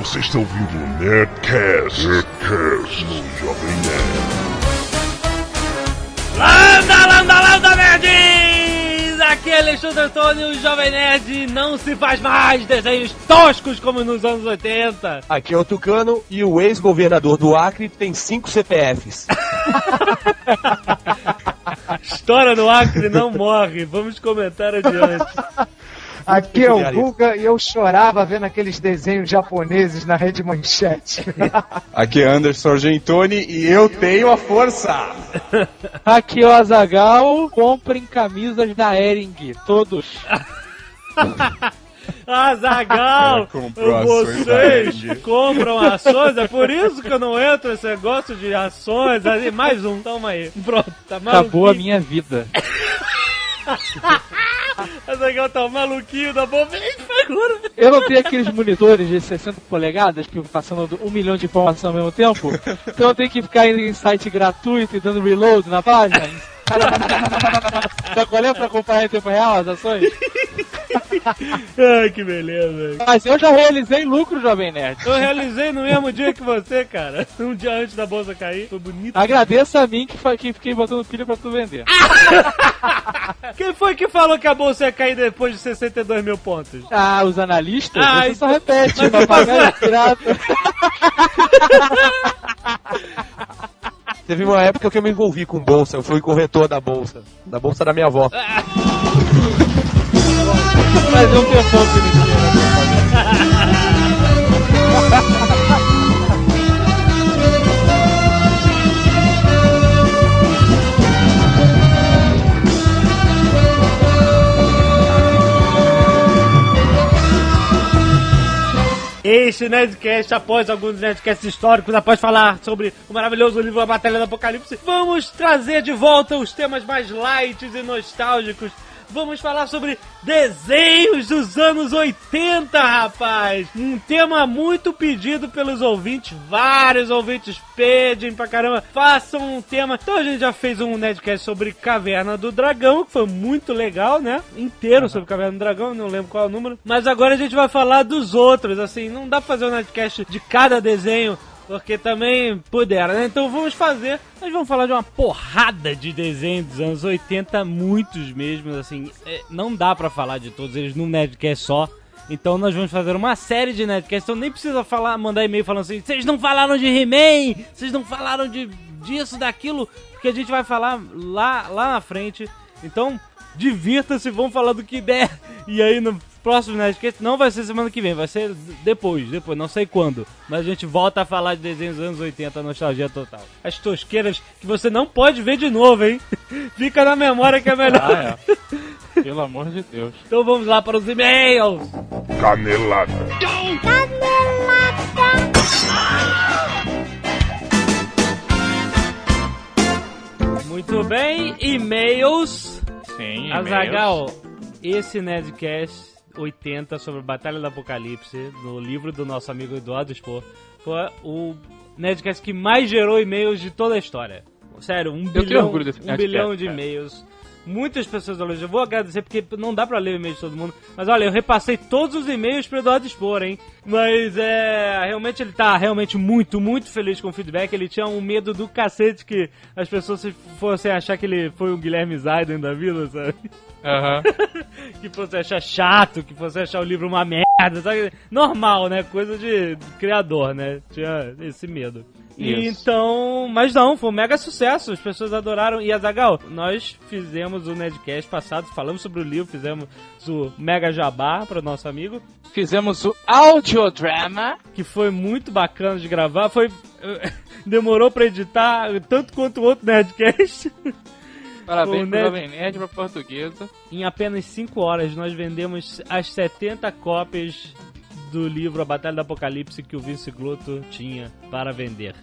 Você está ouvindo o Nerdcast, Nerdcast no Jovem Nerd. Landa, landa, landa, nerds! Aqui é Alexandre Antônio, o Jovem Nerd. Não se faz mais desenhos toscos como nos anos 80. Aqui é o Tucano e o ex-governador do Acre tem cinco CPFs. História do Acre não morre. Vamos comentar adiante. Aqui é o Guga e eu chorava vendo aqueles desenhos japoneses na rede manchete. Aqui é Anderson Argentoni e eu tenho a força! Aqui é o Azagal, comprem camisas da Ering, todos. Azagal, vocês compram ações, é por isso que eu não entro nesse negócio de ações. Mais um, toma aí. Pronto, tá maluquinho. Acabou a minha vida. Azagal tá um maluquinho da boca. Eu não tenho aqueles monitores de 60 polegadas que passando um milhão de informações ao mesmo tempo. Então eu tenho que ficar indo em site gratuito e dando reload na página. Sabe qual é pra acompanhar em tempo real as ações? Ai, que beleza. Mas eu já realizei lucro, Jovem Nerd. Eu realizei no mesmo dia que você, cara. Um dia antes da bolsa cair. Foi bonito. Agradeça a mim que, que fiquei botando pilha pra tu vender. Quem foi que falou que a bolsa ia cair depois de 62 mil pontos? Ah, os analistas? Ah, então- só repete, mas papagaio pirata. Teve uma época que eu me envolvi com bolsa, eu fui corretor da bolsa, da bolsa da minha avó. Mas eu tenho pouco Este Nerdcast, após alguns Nerdcasts históricos, após falar sobre o maravilhoso livro A Batalha do Apocalipse, vamos trazer de volta os temas mais light e nostálgicos. Vamos falar sobre desenhos dos anos 80, rapaz! Um tema muito pedido pelos ouvintes. Vários ouvintes pedem pra caramba. Façam um tema. Então a gente já fez um Nerdcast sobre Caverna do Dragão, que foi muito legal, né? Inteiro sobre Caverna do Dragão, não lembro qual é o número. Mas agora a gente vai falar dos outros. Assim, não dá pra fazer um Nerdcast de cada desenho. Porque também puderam, né? Então vamos fazer. Nós vamos falar de uma porrada de desenhos dos anos 80, muitos mesmo, assim. é, não dá pra falar de todos eles num Nerdcast só. Então nós vamos fazer uma série de Nerdcasts. Então nem precisa falar, mandar e-mail falando assim: vocês não falaram de He-Man, vocês não falaram de disso, daquilo, porque a gente vai falar lá, lá na frente. Então divirta-se, vamos falar do que der. E aí no próximo Nerdcast não vai ser semana que vem, vai ser depois, depois, não sei quando. Mas a gente volta a falar de desenhos dos anos 80, nostalgia total. As tosqueiras que você não pode ver de novo, hein? Fica na memória que é melhor. Ah, é. Pelo amor de Deus. Então vamos lá para os e-mails. Canelada. Muito bem, e-mails. Sim, Azagal, esse Nerdcast 80 sobre a Batalha do Apocalipse, no livro do nosso amigo Eduardo Spor, foi o Nerdcast que mais gerou e-mails de toda a história. Sério, um bilhão, um bilhão de e-mails. Muitas pessoas elogiam. Eu vou agradecer porque não dá pra ler o e-mail de todo mundo. Mas olha, eu repassei todos os e-mails pro Eduardo Spor, hein? Mas é. Realmente ele tá realmente muito, muito feliz com o feedback. Ele tinha um medo do cacete que as pessoas fossem achar que ele foi um Guilherme Zaiden da vida, sabe? Aham. que fosse achar chato, que fosse achar o livro uma merda, sabe? Normal, né? Coisa de criador, né? Tinha esse medo. E então, mas não, foi um mega sucesso, as pessoas adoraram. E Azagal, nós fizemos o Nerdcast passado, falamos sobre o livro, fizemos o Mega Jabá para o nosso amigo, Fizemos o audiodrama. que foi muito bacana de gravar. Foi. Demorou para editar tanto quanto o outro Nerdcast. Parabéns pro Nerd- Jovem Nerd pra portuguesa. Em apenas 5 horas nós vendemos as 70 cópias do livro A Batalha do Apocalipse que o Vince Glotto tinha para vender.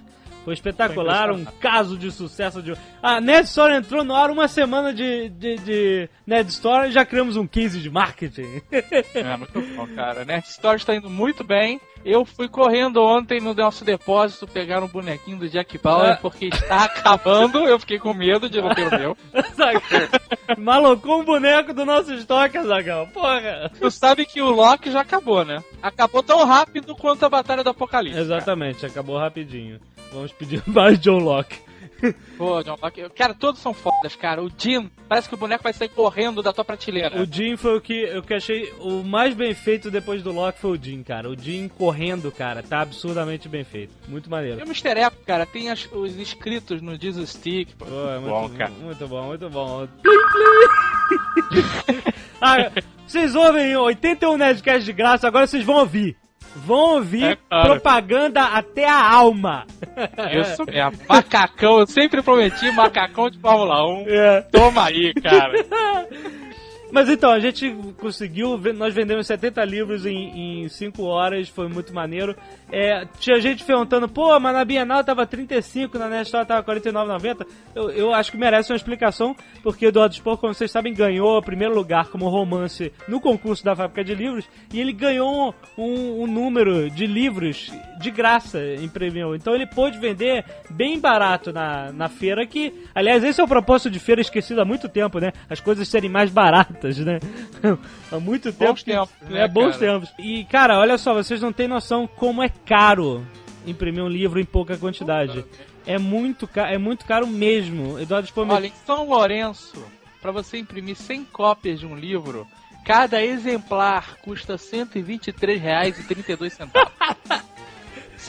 Foi espetacular, um caso de sucesso de. A Nerd Store entrou no ar uma semana de, de, de Nerd Store e já criamos um case de marketing. É, muito bom, cara. Nerd Story está indo muito bem. Eu fui correndo ontem no nosso depósito pegar um bonequinho do Jack Bauer Ah. porque está acabando. Eu fiquei com medo de não ter o meu. Malocou um boneco do nosso estoque, Azagal. Porra! Tu sabe que o Loki já acabou, né? Acabou tão rápido quanto a Batalha do Apocalipse. Exatamente, acabou rapidinho. Vamos pedir mais John Locke. Pô, John Locke. Cara, todos são fodas, cara. O Jim, parece que o boneco vai sair correndo da tua prateleira. O Jim foi o que eu que achei o mais bem feito depois do Locke foi o Jim, cara. O Jim correndo, cara, tá absurdamente bem feito. Muito maneiro. E o Mr. Eko, cara, tem as- os inscritos no Jesus Stick. Pô. Pô, é muito Bom, cara. muito bom, muito bom. Ah, vocês ouvem 81 Nerdcast de graça, agora vocês vão ouvir. Vão ouvir É claro. propaganda até a alma. Isso mesmo. Macacão, eu sempre prometi macacão de Fórmula 1. É. Toma aí, cara. Mas então, a gente conseguiu, nós vendemos 70 livros em 5 horas, foi muito maneiro. É, tinha gente perguntando, pô, mas na Bienal tava 35, na Nestor tava 49,90. Eu, eu acho que merece uma explicação, porque Eduardo Spor, como vocês sabem, ganhou o primeiro lugar como romance no concurso da Fábrica de Livros, e ele ganhou um, um número de livros de graça em prêmio. Então ele pôde vender bem barato na, na feira, que, aliás, esse é o propósito de feira esquecido há muito tempo, né? As coisas serem mais baratas, né? há muito tempo. Bons tempos, né, é, bons cara? tempos. E, cara, olha só, vocês não têm noção como é caro imprimir um livro em pouca quantidade. É muito, ca é muito caro mesmo. Eduardo Spor me- Olha, em São Lourenço, pra você imprimir 100 cópias de um livro, cada exemplar custa R$ 123,32.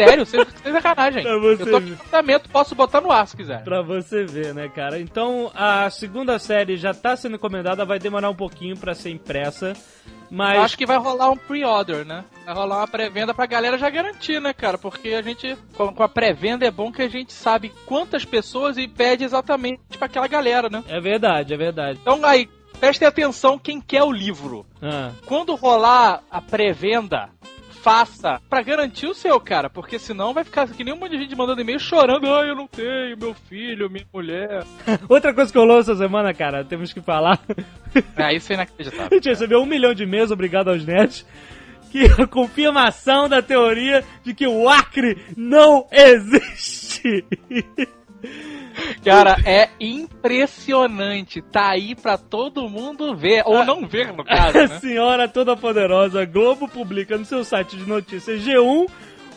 Sério, sem sem sacanagem. Pra você Eu tô com tratamento, posso botar no ar se quiser. Pra você ver, né, cara? Então, a segunda série já tá sendo encomendada, vai demorar um pouquinho pra ser impressa, mas... Eu acho que vai rolar um pre-order, né? Vai rolar uma pré-venda pra galera já garantir, né, cara? Porque a gente, com com a pré-venda é bom que a gente sabe quantas pessoas e pede exatamente pra aquela galera, né? É verdade, é verdade. Então aí, prestem atenção quem quer o livro. Ah, Quando rolar a pré-venda, faça pra garantir o seu, cara. Porque senão vai ficar que nem um monte de gente mandando e-mail chorando. Ai, eu não tenho, meu filho, minha mulher. Outra coisa que rolou essa semana, cara, temos que falar. É, isso é inacreditável. A gente recebeu um milhão de e-mails, obrigado aos nerds. Que a confirmação da teoria de que o Acre não existe. Cara, é impressionante. Tá aí pra todo mundo ver. Ou não ver, no caso, A né? senhora toda poderosa Globo publica no seu site de notícias G1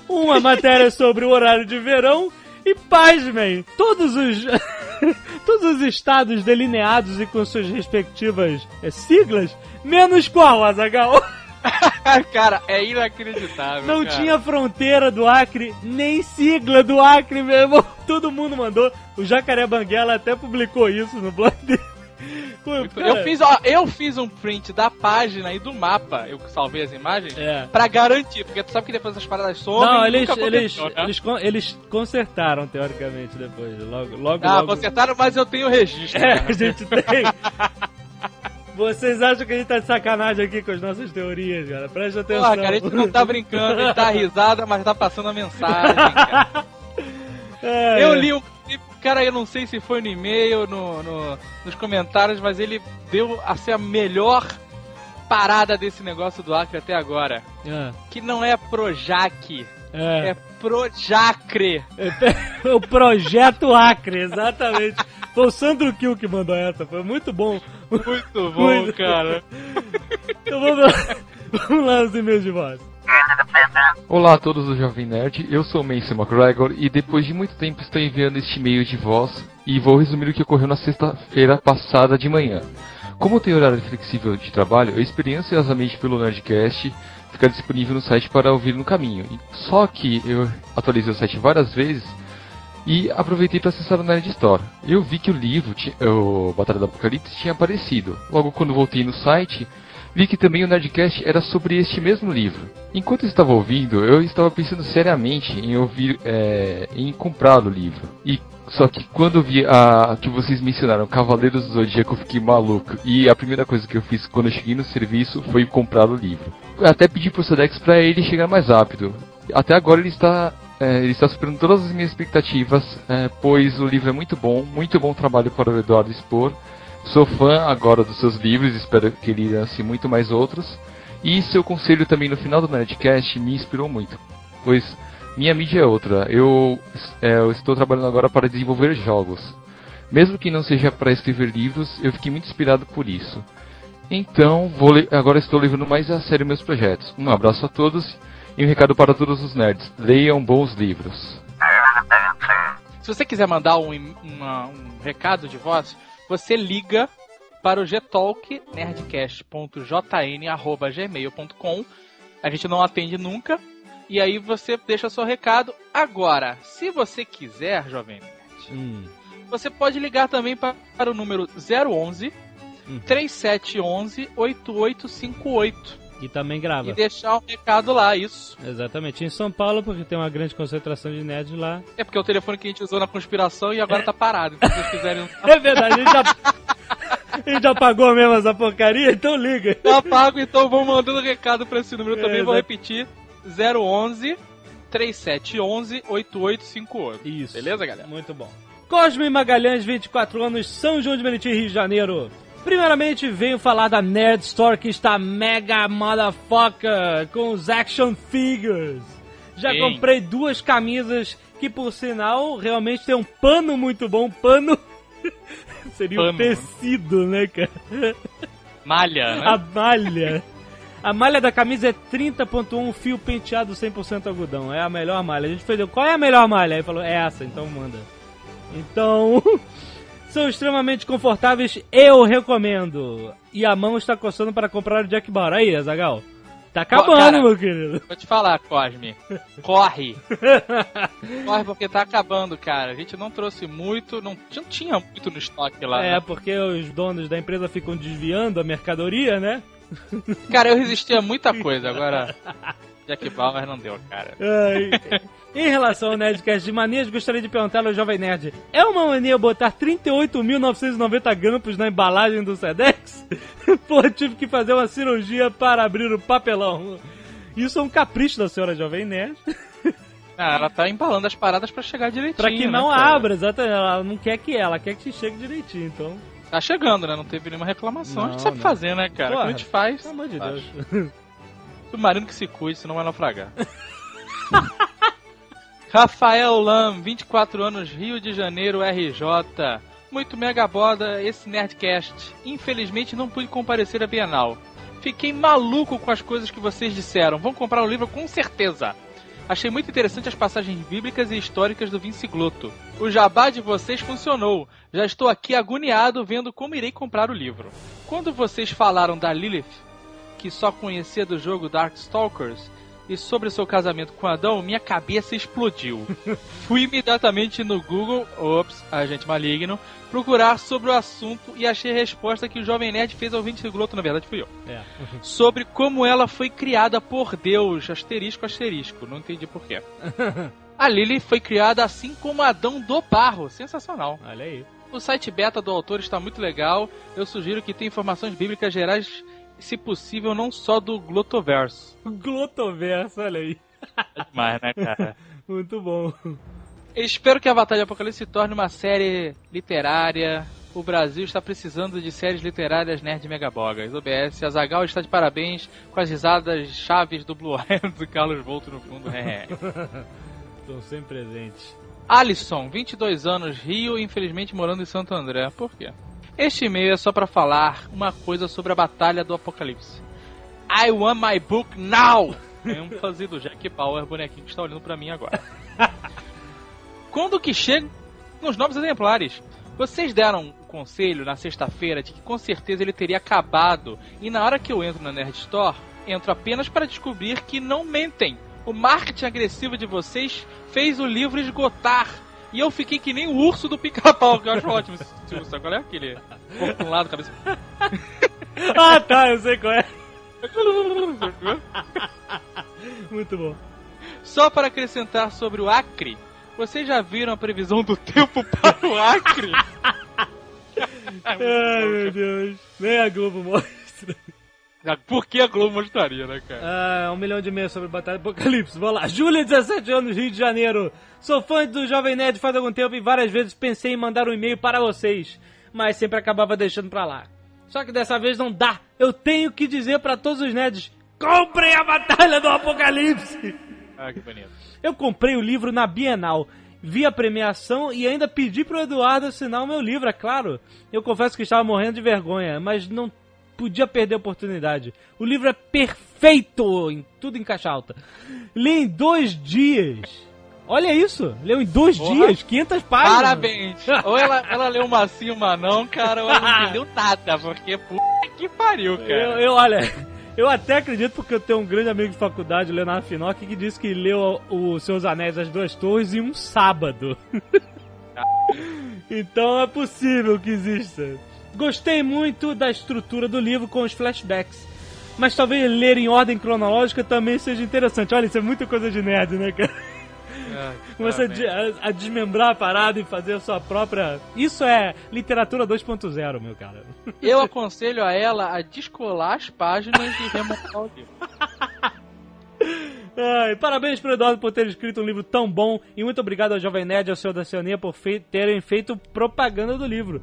uma matéria sobre o horário de verão e pasmem, todos os todos os estados delineados e com suas respectivas siglas, menos qual, Azagal? cara, é inacreditável. Não cara. tinha fronteira do Acre, nem sigla do Acre, meu irmão. Todo mundo mandou. O Jacaré Banguela até publicou isso no blog dele. Eu cara, fiz, ó, eu fiz um print da página e do mapa, eu salvei as imagens, É. pra garantir, porque tu sabe que depois as paradas somem. Não, eles, eles, né? eles, eles consertaram, teoricamente, depois. Logo, logo, Ah, logo. consertaram, mas eu tenho registro. É, a gente tem. Vocês acham que a gente tá de sacanagem aqui com as nossas teorias, cara? Presta atenção. Porra, cara, a gente não tá brincando, a gente tá risada, mas tá passando a mensagem, cara. É, Eu é. li clipe, cara, eu não sei se foi no e-mail, no, no- nos comentários, mas ele deu assim, a melhor parada desse negócio do Acre até agora. É, Que não é Projac, é. é Projacre. o Projeto Acre, exatamente. Foi o Sandro Kill que mandou essa, foi muito bom. Muito bom, Muito. cara. Então vamos lá, vamos lá os e-mails de voz. Olá a todos do Jovem Nerd, eu sou o Mason McGregor e depois de muito tempo estou enviando este e-mail de voz e vou resumir o que ocorreu na sexta-feira passada de manhã. Como tem horário flexível de trabalho, eu esperei ansiosamente pelo Nerdcast ficar disponível no site para ouvir no caminho. Só que eu atualizei o site várias vezes e aproveitei para acessar o Nerd Store. Eu vi que o livro, o Batalha do Apocalipse, tinha aparecido. Logo quando voltei no site, vi que também o Nerdcast era sobre este mesmo livro. Enquanto eu estava ouvindo, eu estava pensando seriamente em ouvir, é, em comprar o livro. E só que quando vi a que vocês mencionaram Cavaleiros do Zodíaco, eu fiquei maluco. E a primeira coisa que eu fiz quando eu cheguei no serviço foi comprar o livro. Eu até pedi pro Sedex para ele chegar mais rápido. Até agora ele está é, ele está superando todas as minhas expectativas, é, pois o livro é muito bom, muito bom trabalho para o Eduardo expor. Sou fã agora dos seus livros, espero que ele lance muito mais outros. E seu conselho também no final do Nerdcast me inspirou muito. pois minha mídia é outra. Eu, é, eu estou trabalhando agora para desenvolver jogos. Mesmo que não seja para escrever livros, eu fiquei muito inspirado por isso. Então, agora estou levando mais a sério meus projetos. Um abraço a todos e um recado para todos os nerds. Leiam bons livros. Se você quiser mandar um, uma, um recado de voz, você liga para o gtalk nerdcast.jn@gmail.com. A gente não atende nunca. E aí você deixa seu recado. Agora, se você quiser, jovem nerd, Hum. você pode ligar também para, para o número 011 Hum. 3711 8858 E também grava. e deixar um recado lá, isso. Exatamente. Em São Paulo, porque tem uma grande concentração de nerds lá. É porque é o telefone que a gente usou na conspiração e agora tá parado. Então, se vocês quiserem É verdade, a gente já, a gente já pagou mesmo essa porcaria, então liga. Tá pago, então vou mandando recado pra esse número É, também. Vou repetir: 011 3711 8858. Isso. Beleza, galera? Muito bom. Cosme Magalhães, 24 anos, São João de Meriti, Rio de Janeiro. Primeiramente, venho falar da Nerd Store que está mega motherfucker com os action figures. Já Sim. comprei duas camisas que, por sinal, realmente tem um pano muito bom. Pano seria um Pano. tecido, né, cara? Malha, né? A malha. A malha da camisa é 30.1 fio penteado 100% algodão. É a melhor malha. A gente fez, qual é a melhor malha? Aí falou, é essa, então manda. Então, são extremamente confortáveis, eu recomendo. E a mão está coçando para comprar o Jack Bauer. Aí, Azagal. Tá acabando, cara. meu querido. Vou te falar, Cosme. Corre. Corre porque tá acabando, cara. A gente não trouxe muito, não, não tinha muito no estoque lá. É, né? porque os donos da empresa ficam desviando a mercadoria, né? Cara, eu resistia a muita coisa, agora. Jack Bauer não deu, cara. Ai. Em relação ao Nerdcast de manias, gostaria de perguntar ao Jovem Nerd: é uma mania botar 38.990 grampos na embalagem do Sedex? Pô, tive que fazer uma cirurgia para abrir o papelão. Isso é um capricho da senhora Jovem Nerd. Ah, ela tá embalando as paradas pra chegar direitinho. Pra que né, não cara? abra, exatamente. Ela não quer que ela, quer que chegue direitinho, então. Tá chegando, né? Não teve nenhuma reclamação. a gente Não, sabe não. fazer, né, cara? Porra, Como a gente faz. Pelo amor de. Deus. Submarino que se cuide, senão vai naufragar. Rafael Lam, 24 anos, Rio de Janeiro, RJ. Muito mega boda esse Nerdcast. Infelizmente não pude comparecer à Bienal. Fiquei maluco com as coisas que vocês disseram. Vão comprar o livro com certeza. Achei muito interessante as passagens bíblicas e históricas do Vince Glotto. O jabá de vocês funcionou. Já estou aqui agoniado vendo como irei comprar o livro. Quando vocês falaram da Lilith, que só conhecia do jogo Darkstalkers, e sobre seu casamento com Adão, minha cabeça explodiu. Fui imediatamente no Google, ops, agente maligno, procurar sobre o assunto e achei a resposta que o Jovem Nerd fez ao Vince Glotto, na verdade fui eu. É. Sobre como ela foi criada por Deus, asterisco, asterisco, não entendi porquê. A Lily foi criada assim como Adão do barro, sensacional. Olha aí. O site beta do autor está muito legal. Eu sugiro que tenha informações bíblicas gerais, se possível, não só do Glotoverso. Glotoverso, olha aí. É demais, né, cara? Muito bom. Espero que a Batalha Apocalipse se torne uma série literária. O Brasil está precisando de séries literárias nerd megabogas. OBS, Azagal está de parabéns com as risadas chaves do Blue Eyes do Carlos Volto no fundo. É. Estão sempre presentes. Alisson, 22 anos, Rio, infelizmente morando em Santo André. Por quê? Este e-mail é só pra falar uma coisa sobre a Batalha do Apocalipse. I want my book now! ênfase do Jack Bauer, bonequinho que está olhando pra mim agora. Quando que chegam os novos exemplares? Vocês deram o conselho na sexta-feira de que com certeza ele teria acabado, e na hora que eu entro na Nerd Store, entro apenas para descobrir que não mentem. O marketing agressivo de vocês fez o livro esgotar. E eu fiquei que nem o urso do pica-pau, que eu acho ótimo. Silvio, sabe qual é aquele? Corpo pra um lado, cabeça. Ah, tá, eu sei qual é. Muito bom. Só para acrescentar sobre o Acre, vocês já viram a previsão do tempo para o Acre? Ai, meu Deus. Nem a Globo mostra. Por que a Globo mostraria, né, cara? Ah, um milhão de e-mails sobre Batalha do Apocalipse. Vamos lá. Júlia, 17 anos, Rio de Janeiro. Sou fã do Jovem Nerd faz algum tempo e várias vezes pensei em mandar um e-mail para vocês, mas sempre acabava deixando pra lá. Só que dessa vez não dá. Eu tenho que dizer pra todos os nerds: comprem a Batalha do Apocalipse! Ah, que bonito. Eu comprei o livro na Bienal, vi a premiação e ainda pedi pro Eduardo assinar o meu livro, é claro. Eu confesso que estava morrendo de vergonha, mas não podia perder a oportunidade. O livro é perfeito, em tudo em caixa alta. Li em dois dias. Olha isso, leu em dois Porra. dias, 500 páginas. Parabéns! Ou ela, ela leu uma sim, uma não, cara, ou ela não entendeu nada, porque puta que pariu, cara. Eu, eu, olha, eu até acredito porque eu tenho um grande amigo de faculdade, Leonardo Finocchi, que disse que leu o Seus Anéis as Duas Torres em um sábado. então é possível que exista. Gostei muito da estrutura do livro com os flashbacks. Mas talvez ler em ordem cronológica também seja interessante. Olha, isso é muita coisa de nerd, né, cara? Começa a, a- desmembrar a parada e fazer a sua própria. Isso é literatura 2.0, meu cara. Eu aconselho a ela a descolar as páginas e remontar o livro. Ai, parabéns pro Eduardo por ter escrito um livro tão bom e muito obrigado ao Jovem Nerd e ao seu da Cionia por fei- terem feito propaganda do livro.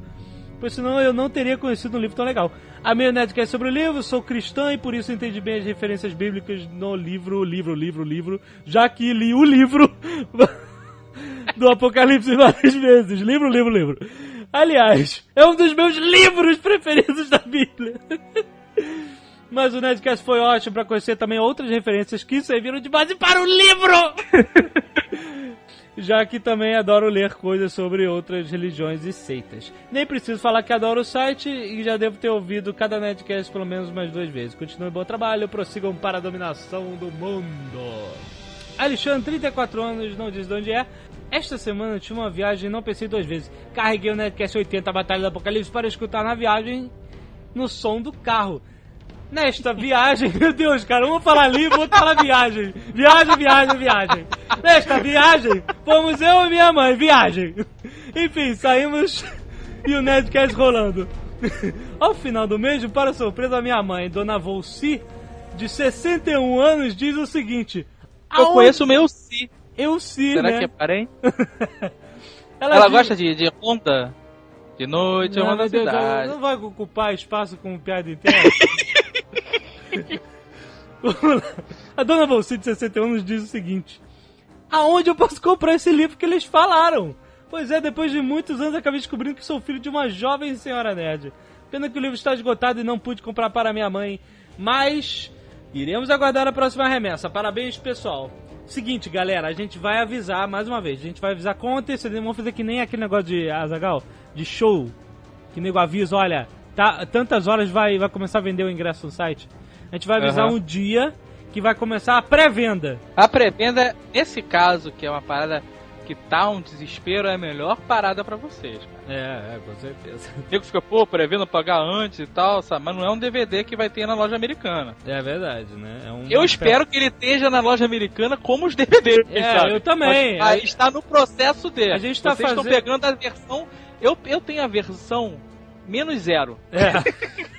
Pois senão eu não teria conhecido um livro tão legal. A minha Nerdcast sobre o livro, sou cristã e por isso entendi bem as referências bíblicas no livro, livro, livro, livro, já que li o livro do Apocalipse várias vezes. Livro, livro, livro. Aliás, é um dos meus livros preferidos da Bíblia. Mas o Nerdcast foi ótimo pra conhecer também outras referências que serviram de base para o livro! Já que também adoro ler coisas sobre outras religiões e seitas. Nem preciso falar que adoro o site e já devo ter ouvido cada Nerdcast pelo menos umas duas vezes. Continue bom trabalho, prossigam para a dominação do mundo. Alexandre, 34 anos, não diz de onde é. Esta semana eu tive uma viagem e não pensei duas vezes. Carreguei o Nerdcast 80 Batalha do Apocalipse para escutar na viagem no som do carro. Nesta viagem, meu Deus, cara, um vou falar livro, outro falar viagem. Viagem, viagem, viagem. Nesta viagem, fomos eu e minha mãe, viagem. Enfim, saímos e o Nerdcast rolando. Ao final do mês, para surpresa da minha mãe, Dona Volci, de 61 anos, diz o seguinte: Eu "Aonde- conheço o meu si. Eu sim, Será né? que é parente? Ela, Ela diz- gosta de, de Honda? De noite, é uma cidade. não vai ocupar espaço com piada interna. A dona Volci de 61 nos diz o seguinte: Aonde eu posso comprar esse livro que eles falaram? Pois é, depois de muitos anos acabei descobrindo que sou filho de uma jovem senhora nerd. Pena que o livro está esgotado e não pude comprar para minha mãe. Mas iremos aguardar a próxima remessa. Parabéns, pessoal. Seguinte, galera, a gente vai avisar mais uma vez. A gente vai avisar com antecedência. Vamos fazer que nem aquele negócio de Azagal, de show. Que nego avisa, olha, tá, tantas horas vai, vai começar a vender o ingresso no site. A gente vai avisar Aham. um dia que vai começar a pré-venda. A pré-venda, nesse caso, que é uma parada que tá um desespero, é a melhor parada pra vocês, cara. É, é, com certeza. O nego fica, pô, pré-venda pagar antes e tal, sabe? Mas não é um DVD que vai ter na loja americana. É verdade, né? É um Eu espero que ele esteja na loja americana como os DVDs, É, sabe? eu também. Mas, aí está no processo dele. A gente tá Vocês estão fazendo- pegando a versão... Eu, eu tenho a versão menos zero. É.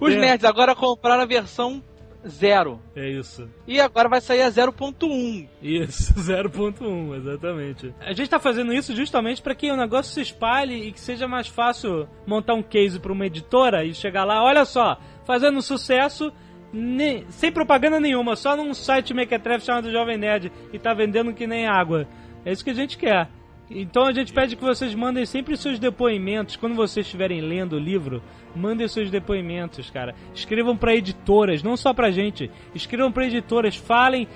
Os nerds agora compraram a versão zero. É isso. E agora vai sair a 0.1. Isso, 0.1, exatamente. A gente tá fazendo isso justamente para que o negócio se espalhe e que seja mais fácil montar um case para uma editora e chegar lá, olha só, fazendo sucesso ne- sem propaganda nenhuma, só num site mequetrefe chamado Jovem Nerd e tá vendendo que nem água. É isso que a gente quer. Então a gente pede que vocês mandem sempre seus depoimentos. Quando vocês estiverem lendo o livro, mandem seus depoimentos, cara. Escrevam pra editoras, não só pra gente. Escrevam pra editoras, falem,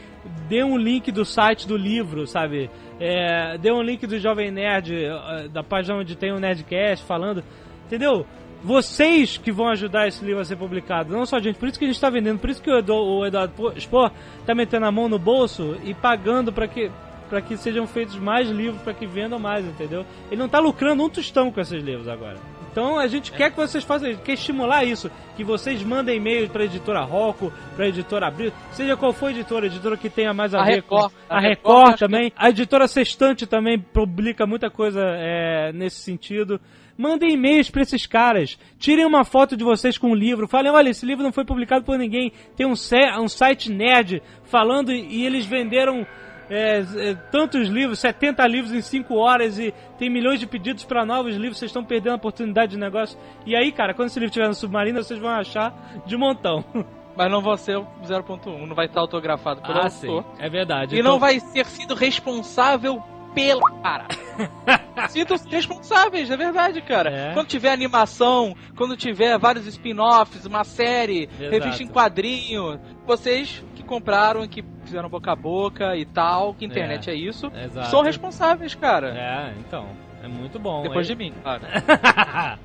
dê um link do site do livro, sabe? É, dê um link do Jovem Nerd, eh, da página onde tem o Nerdcast falando. Entendeu? Vocês que vão ajudar esse livro a ser publicado, não só a gente. Por isso que a gente tá vendendo, por isso que o Edu- o Eduardo Spor tá metendo a mão no bolso e pagando pra que para que sejam feitos mais livros, para que vendam mais, entendeu? Ele não tá lucrando um tostão com esses livros agora. Então a gente quer que vocês façam isso, quer estimular isso, que vocês mandem e-mails para a editora Rocco, para a editora Abril, seja qual for a editora, a editora que tenha mais a, A ver Record. com a A Record, Record, também, a editora Sextante também publica muita coisa é, nesse sentido. Mandem e-mails pra esses caras. Tirem uma foto de vocês com o livro. Falem, olha, esse livro não foi publicado por ninguém. Tem um, um site nerd falando e eles venderam é, é, tantos livros, 70 livros em 5 horas e tem milhões de pedidos para novos livros, vocês estão perdendo a oportunidade de negócio. E aí, cara, quando esse livro estiver no submarino, vocês vão achar de montão. Mas não vão ser o 0.1, não vai estar autografado pelo Ah, sim. autor. É verdade. E Então- não vai ser sido responsável pela cara. Sintam-se responsáveis, é verdade, cara. É. Quando tiver animação, quando tiver vários spin-offs, uma série, Exato. revista em quadrinho, vocês que compraram, que fizeram boca a boca e tal, que internet é, isso, Exato. são responsáveis, cara. É, então. É muito bom. Depois É- de mim, claro.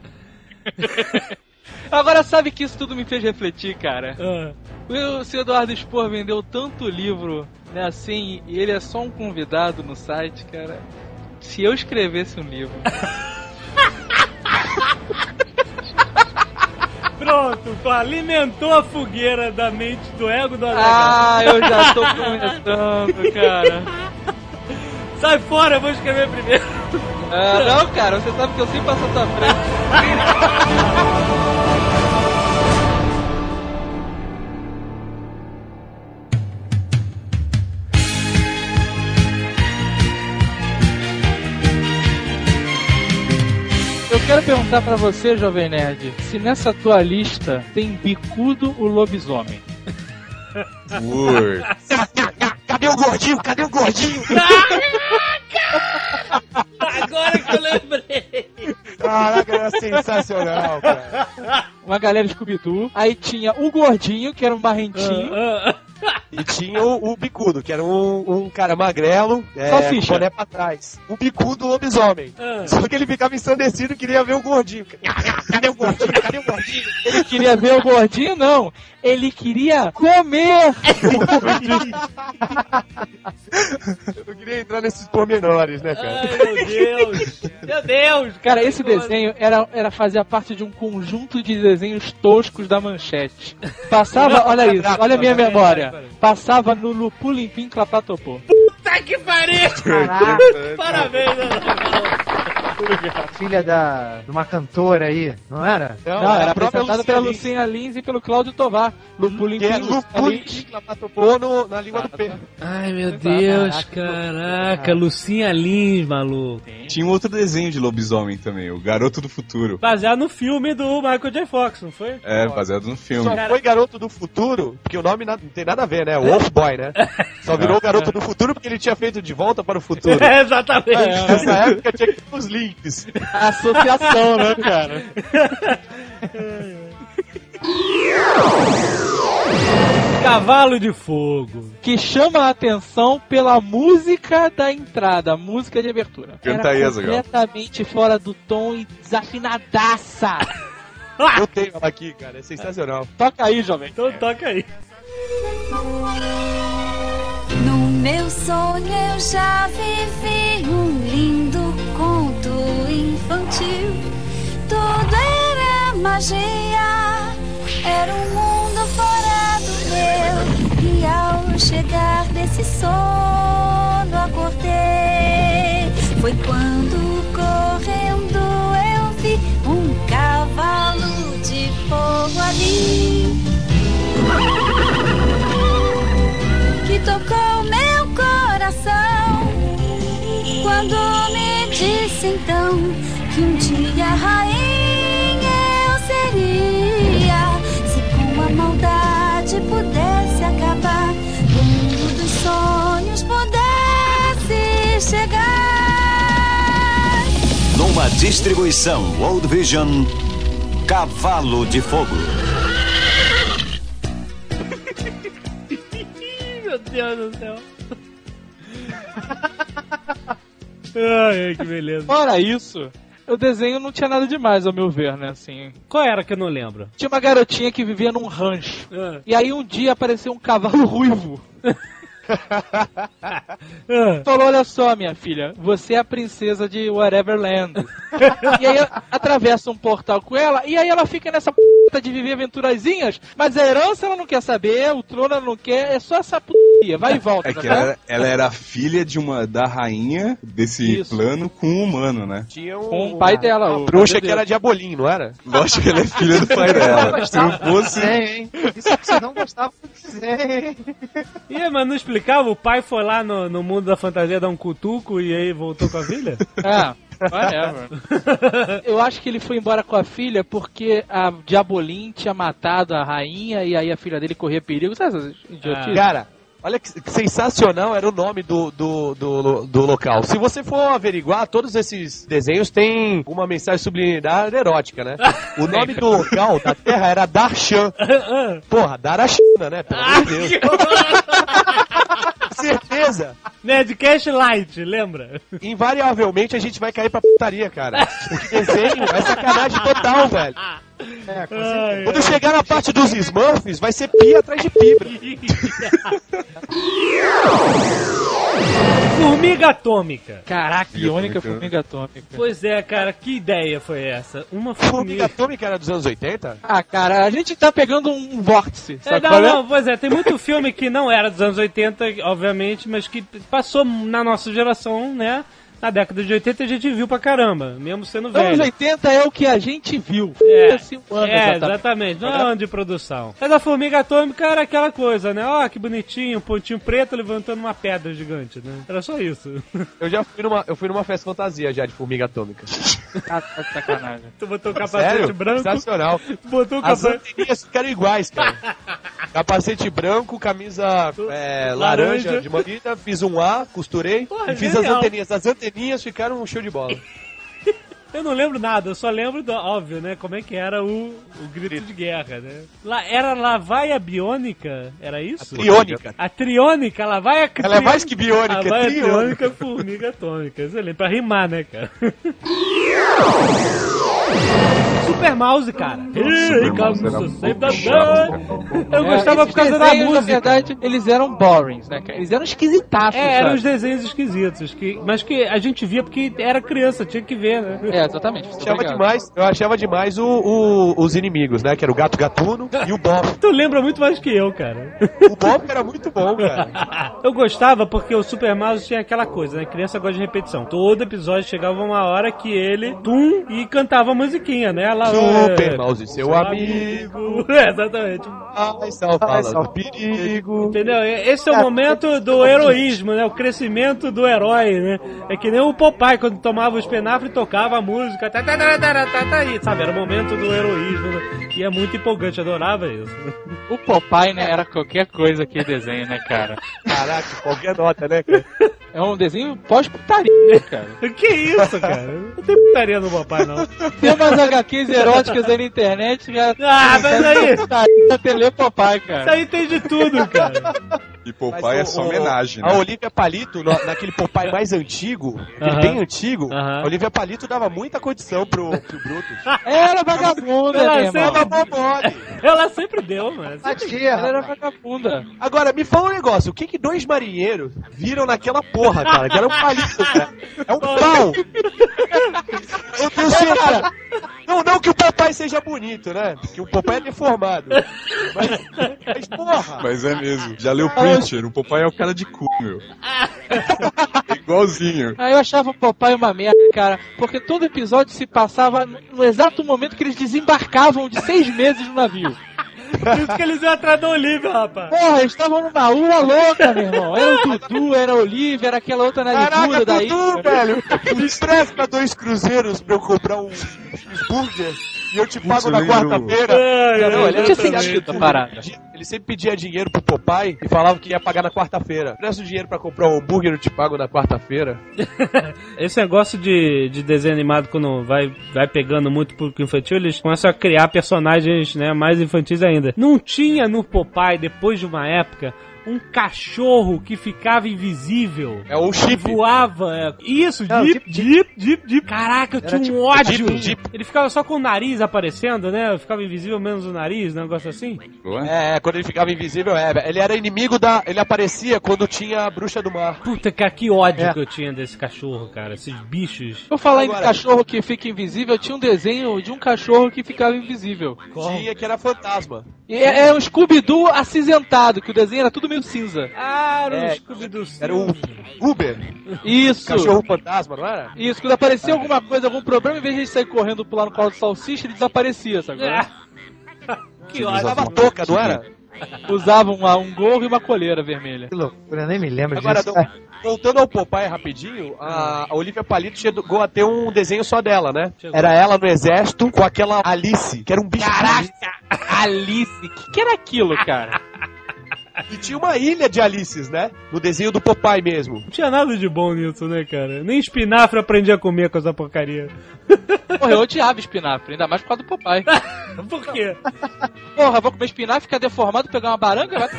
Agora sabe que isso tudo me fez refletir, cara. Ah, O seu Eduardo Spor vendeu tanto livro, né, assim, e ele é só um convidado no site, cara. Se eu escrevesse um livro. Pronto, alimentou a fogueira da mente do ego do Azaghal. ah, eu já tô começando, cara. Sai fora, eu vou escrever primeiro. Ah, não, cara, você sabe que eu sempre passo à tua frente. Perguntar pra você, Jovem Nerd, se nessa tua lista tem bicudo o lobisomem. Cadê o gordinho? Cadê o gordinho? Agora que eu lembrei. Caraca, era sensacional, cara. Uma galera Scooby-Doo. Aí tinha o gordinho, que era um barrentinho. Ah, E tinha o, o bicudo, que era um, um cara magrelo, é, Salsicha. com boné pra trás. O bicudo lobisomem. ah. Só que ele ficava ensandecido e queria ver o gordinho. Cadê o gordinho? Cadê o gordinho? Ele queria ver o gordinho, não. Ele queria comer. Eu não queria entrar nesses pormenores, né, cara? Ai, meu Deus. Meu Deus. Cara, esse desenho era, era fazia parte de um conjunto de desenhos toscos da manchete. Passava, olha isso, olha a minha memória. Passava no Lupulim Pim Clapatopô. Tá que pariu. Caraca, Parabéns, Azaghal. filha da, de uma cantora aí, não era? Não, era a própria apresentado pela Lins, Lucinha Lins e pelo Cláudio Tovar. Lupulim Que é Lupulim no, na língua do P. Ai, meu Deus, caraca. Lucinha Lins, maluco. Tinha um outro desenho de lobisomem também, o Garoto do Futuro. Baseado no filme do Michael J. Fox, não foi? É, baseado no filme. Só foi Garoto do Futuro, porque o nome não tem nada a ver, né? Wolf Boy, né? Só virou Garoto do Futuro porque ele tinha feito De Volta para o Futuro. É, exatamente. Nessa época tinha que ter os links. Associação, né, cara? Cavalo de Fogo. Que chama a atenção pela música da entrada, a música de abertura. Canta Era aí, completamente fora do tom e desafinadaça. Eu tenho ela aqui, cara. É sensacional. Toca aí, jovem. Então toca aí. No meu sonho eu já vivi um infantil. Tudo era magia, era um mundo fora do meu. E ao chegar desse sono acordei. Foi quando correndo eu vi um cavalo de fogo ali. que tocou meu coração quando me disse então que um dia rainha eu seria se com a maldade pudesse acabar o mundo dos sonhos pudesse chegar Numa distribuição World Vision, Cavalo de Fogo. Meu Deus do céu. Ai, que beleza. Fora isso, o desenho não tinha nada demais, ao meu ver, né? Assim, Qual era que eu não lembro? tinha uma garotinha que vivia num rancho. Ah, E aí um dia apareceu um cavalo ruivo. Falou, olha só, minha filha, você é a princesa de Whatever Land. e aí atravessa um portal com ela, e aí ela fica nessa p de viver aventurazinhas, mas a herança ela não quer saber, o trono ela não quer, é só essa p***. Vai e volta, É que tá? ela, ela era filha de uma da rainha desse Isso. plano com um humano, né? Tinha um, Com o pai dela, o Bruxa que era diabolinho, não era? Lógico que ela é filha do pai dela. Se não fosse. Desenho, hein? Isso que você não gostava desenho, hein? Ih, mas não explicava? O pai foi lá no, no mundo da fantasia dar um cutuco e aí voltou com a filha? É. Whatever. Eu acho que ele foi embora com a filha porque a Diabolim tinha matado a rainha e aí a filha dele corria perigo. Sabe essas idiotices? Cara, olha que sensacional era o nome do, do, do, do local. Se você for averiguar, todos esses desenhos têm uma mensagem subliminar erótica, né? O nome do local da Terra era Darshan. Porra, Darachina, né? Pelo amor de Deus. Certeza. Nerdcast Light, lembra? Invariavelmente a gente vai cair pra putaria, cara. Porque desenho é sacanagem total, velho. É, Ai, Quando chegar na parte dos Smurfs, vai ser pia atrás de pibra. Formiga Atômica. Caraca, Iônica. Formiga Atômica. Pois é, cara, que ideia foi essa? Uma Formiga formiga. Atômica era dos anos 80? Ah, cara, a gente tá pegando um vórtice, É, não, qual é? não, pois é, tem muito filme que não era dos anos 80, obviamente, mas que passou na nossa geração, né? Na década de 80 a gente viu pra caramba, mesmo sendo Anos velho. 80 é o que a gente viu. É, anos, é, exatamente. exatamente, não é ano de produção. Mas a formiga atômica era aquela coisa, né? Ó, que bonitinho, um pontinho preto levantando uma pedra gigante, né? Era só isso. Eu já fui numa, eu fui numa festa fantasia já de Formiga Atômica. Ah, tá de sacanagem. Tu botou o capacete Sério? branco, Sensacional. tu botou o As capacete... anteninhas ficaram iguais, cara. Capacete branco, camisa é, laranja. Laranja. de manguita, fiz um A, costurei Porra, e fiz genial. as anteninhas. As anteninhas ficaram um show de bola. Eu não lembro nada, eu só lembro, do, óbvio, né? Como é que era o, o grito de guerra, né? Lá, era Lavaia Biônica? Era isso? Triônica. A triônica, ela vai a Ela é mais que biônica, Ela é a triônica. triônica formiga atômica. Excelente, pra rimar, né, cara? Super Mouse, cara. Eu É, gostava esses por causa da desenhos, Na música. verdade, eles eram borings, né, cara? Eles eram esquisitaços, É, eram os desenhos esquisitos, que, mas que a gente via porque era criança, tinha que ver, né? É, exatamente. Eu achava demais, eu achava demais o, o- os inimigos, né? Que era o gato gatuno e o Bob. Tu lembra muito mais que eu, cara. O Bob era muito bom, cara. Eu gostava porque o Super Mouse tinha aquela coisa, né? Criança gosta de repetição. Todo episódio chegava uma hora que ele, tum, e cantava a musiquinha, né? Lá, Super é, Mouse, seu amigo. É, exatamente. Ai, salva, Ai, perigo. Entendeu? Esse é o momento do heroísmo, né? O crescimento do herói, né? É que nem o Popeye, quando tomava o espinafre e tocava a música. Tá, tá, tá, tá, tá, tá, aí, sabe? Era o momento do heroísmo. Né? E é muito empolgante, eu adorava isso. O Popeye, né, era qualquer coisa que desenho, né, cara? Caraca, qualquer nota, né, cara? É um desenho pós-putaria, cara. Que isso, cara? Não tem putaria no Popeye, não. Tem umas HQs eróticas aí na internet, cara. Ah, mas aí- Putaria até ler Popeye, cara. Isso aí tem de tudo, cara. E Popeye é só homenagem, A né? Olivia Palito, no- naquele Popeye mais antigo, aquele Aham. bem antigo, a Olivia Palito dava muita condição pro, pro Brutus. Era vagabunda, Ela. Dava bom mole. Ela sempre deu, mano. A Sempre- tia, Ela era vagabunda. Agora, me fala um negócio, o que que dois marinheiros viram naquela porra, cara? Que era um palito, cara. É um pau. Eu tenho certeza. Não, não que o papai seja bonito, né? Que o papai é deformado. Mas, mas porra. Mas é mesmo. Já leu Preacher, o Popeye é o cara de cu, meu. Igualzinho. Aí eu achava o Popeye uma merda, cara, porque todo episódio se passava no exato momento que eles desembarcavam de seis meses no navio. Por isso que eles iam atrás da Olivia, rapaz. Porra, eles estavam numa lua louca, meu irmão. Era o Dudu, era a Olivia, era aquela outra nariguda Caraca, daí. Dudu, velho. Me empresta dois cruzeiros pra eu comprar um cheeseburger e eu te pago na quarta-feira. Não, ai, ele Não tinha era sentido a parada. Ele sempre pedia dinheiro pro papai e falava que ia pagar na quarta-feira. Presta o dinheiro pra comprar um hambúrguer, eu te pago na quarta-feira. Esse negócio de, de desenho animado, quando vai, vai pegando muito público infantil, eles começam a criar personagens né, mais infantis ainda. Não tinha no Popeye, depois de uma época, um cachorro que ficava invisível. É o Que chip. voava, é. Isso, Não, Jeep, Jeep, Jeep, Jeep, Jeep. Caraca, eu Era tinha um tipo ódio. Jeep, Jeep. Ele ficava só com o nariz aparecendo, né? Ficava invisível menos o nariz, um negócio assim. Ué? É, quando ele ficava invisível, é. Ele era inimigo da. Ele aparecia quando tinha a bruxa do mar. Puta, cara, que ódio É. que eu tinha desse cachorro, cara. Esses bichos. Por falar Agora- em cachorro que fica invisível, tinha um desenho de um cachorro que ficava invisível. Tinha que era fantasma. É, é um Scooby-Doo acinzentado, que o desenho era tudo meio cinza. Ah, era É, o Scooby-Doo. Era o Uber, Isso. cachorro fantasma, não era? Isso, quando aparecia alguma coisa, algum problema, em vez de ele sair correndo pular no colo do salsicha, ele desaparecia, sabe? Ah, que ódio. usava touca, não era? Usava uma- um gorro e uma coleira vermelha. Que loucura, eu nem me lembro Agora, disso. do- voltando ao Popeye rapidinho, a, a Olivia Palito chegou a ter um desenho só dela, né? Chegou. Era ela no exército com aquela Alice, que era um bicho. Caraca! Alice, o que, que era aquilo, cara? E tinha uma ilha de Alices, né? No desenho do Popeye mesmo. Não tinha nada de bom nisso, né, cara? Nem espinafre aprendi a comer com essa porcaria. Porra, eu odiava espinafre, ainda mais por causa do papai. Por quê? Porra, vou comer espinafre, ficar deformado, pegar uma baranga, vai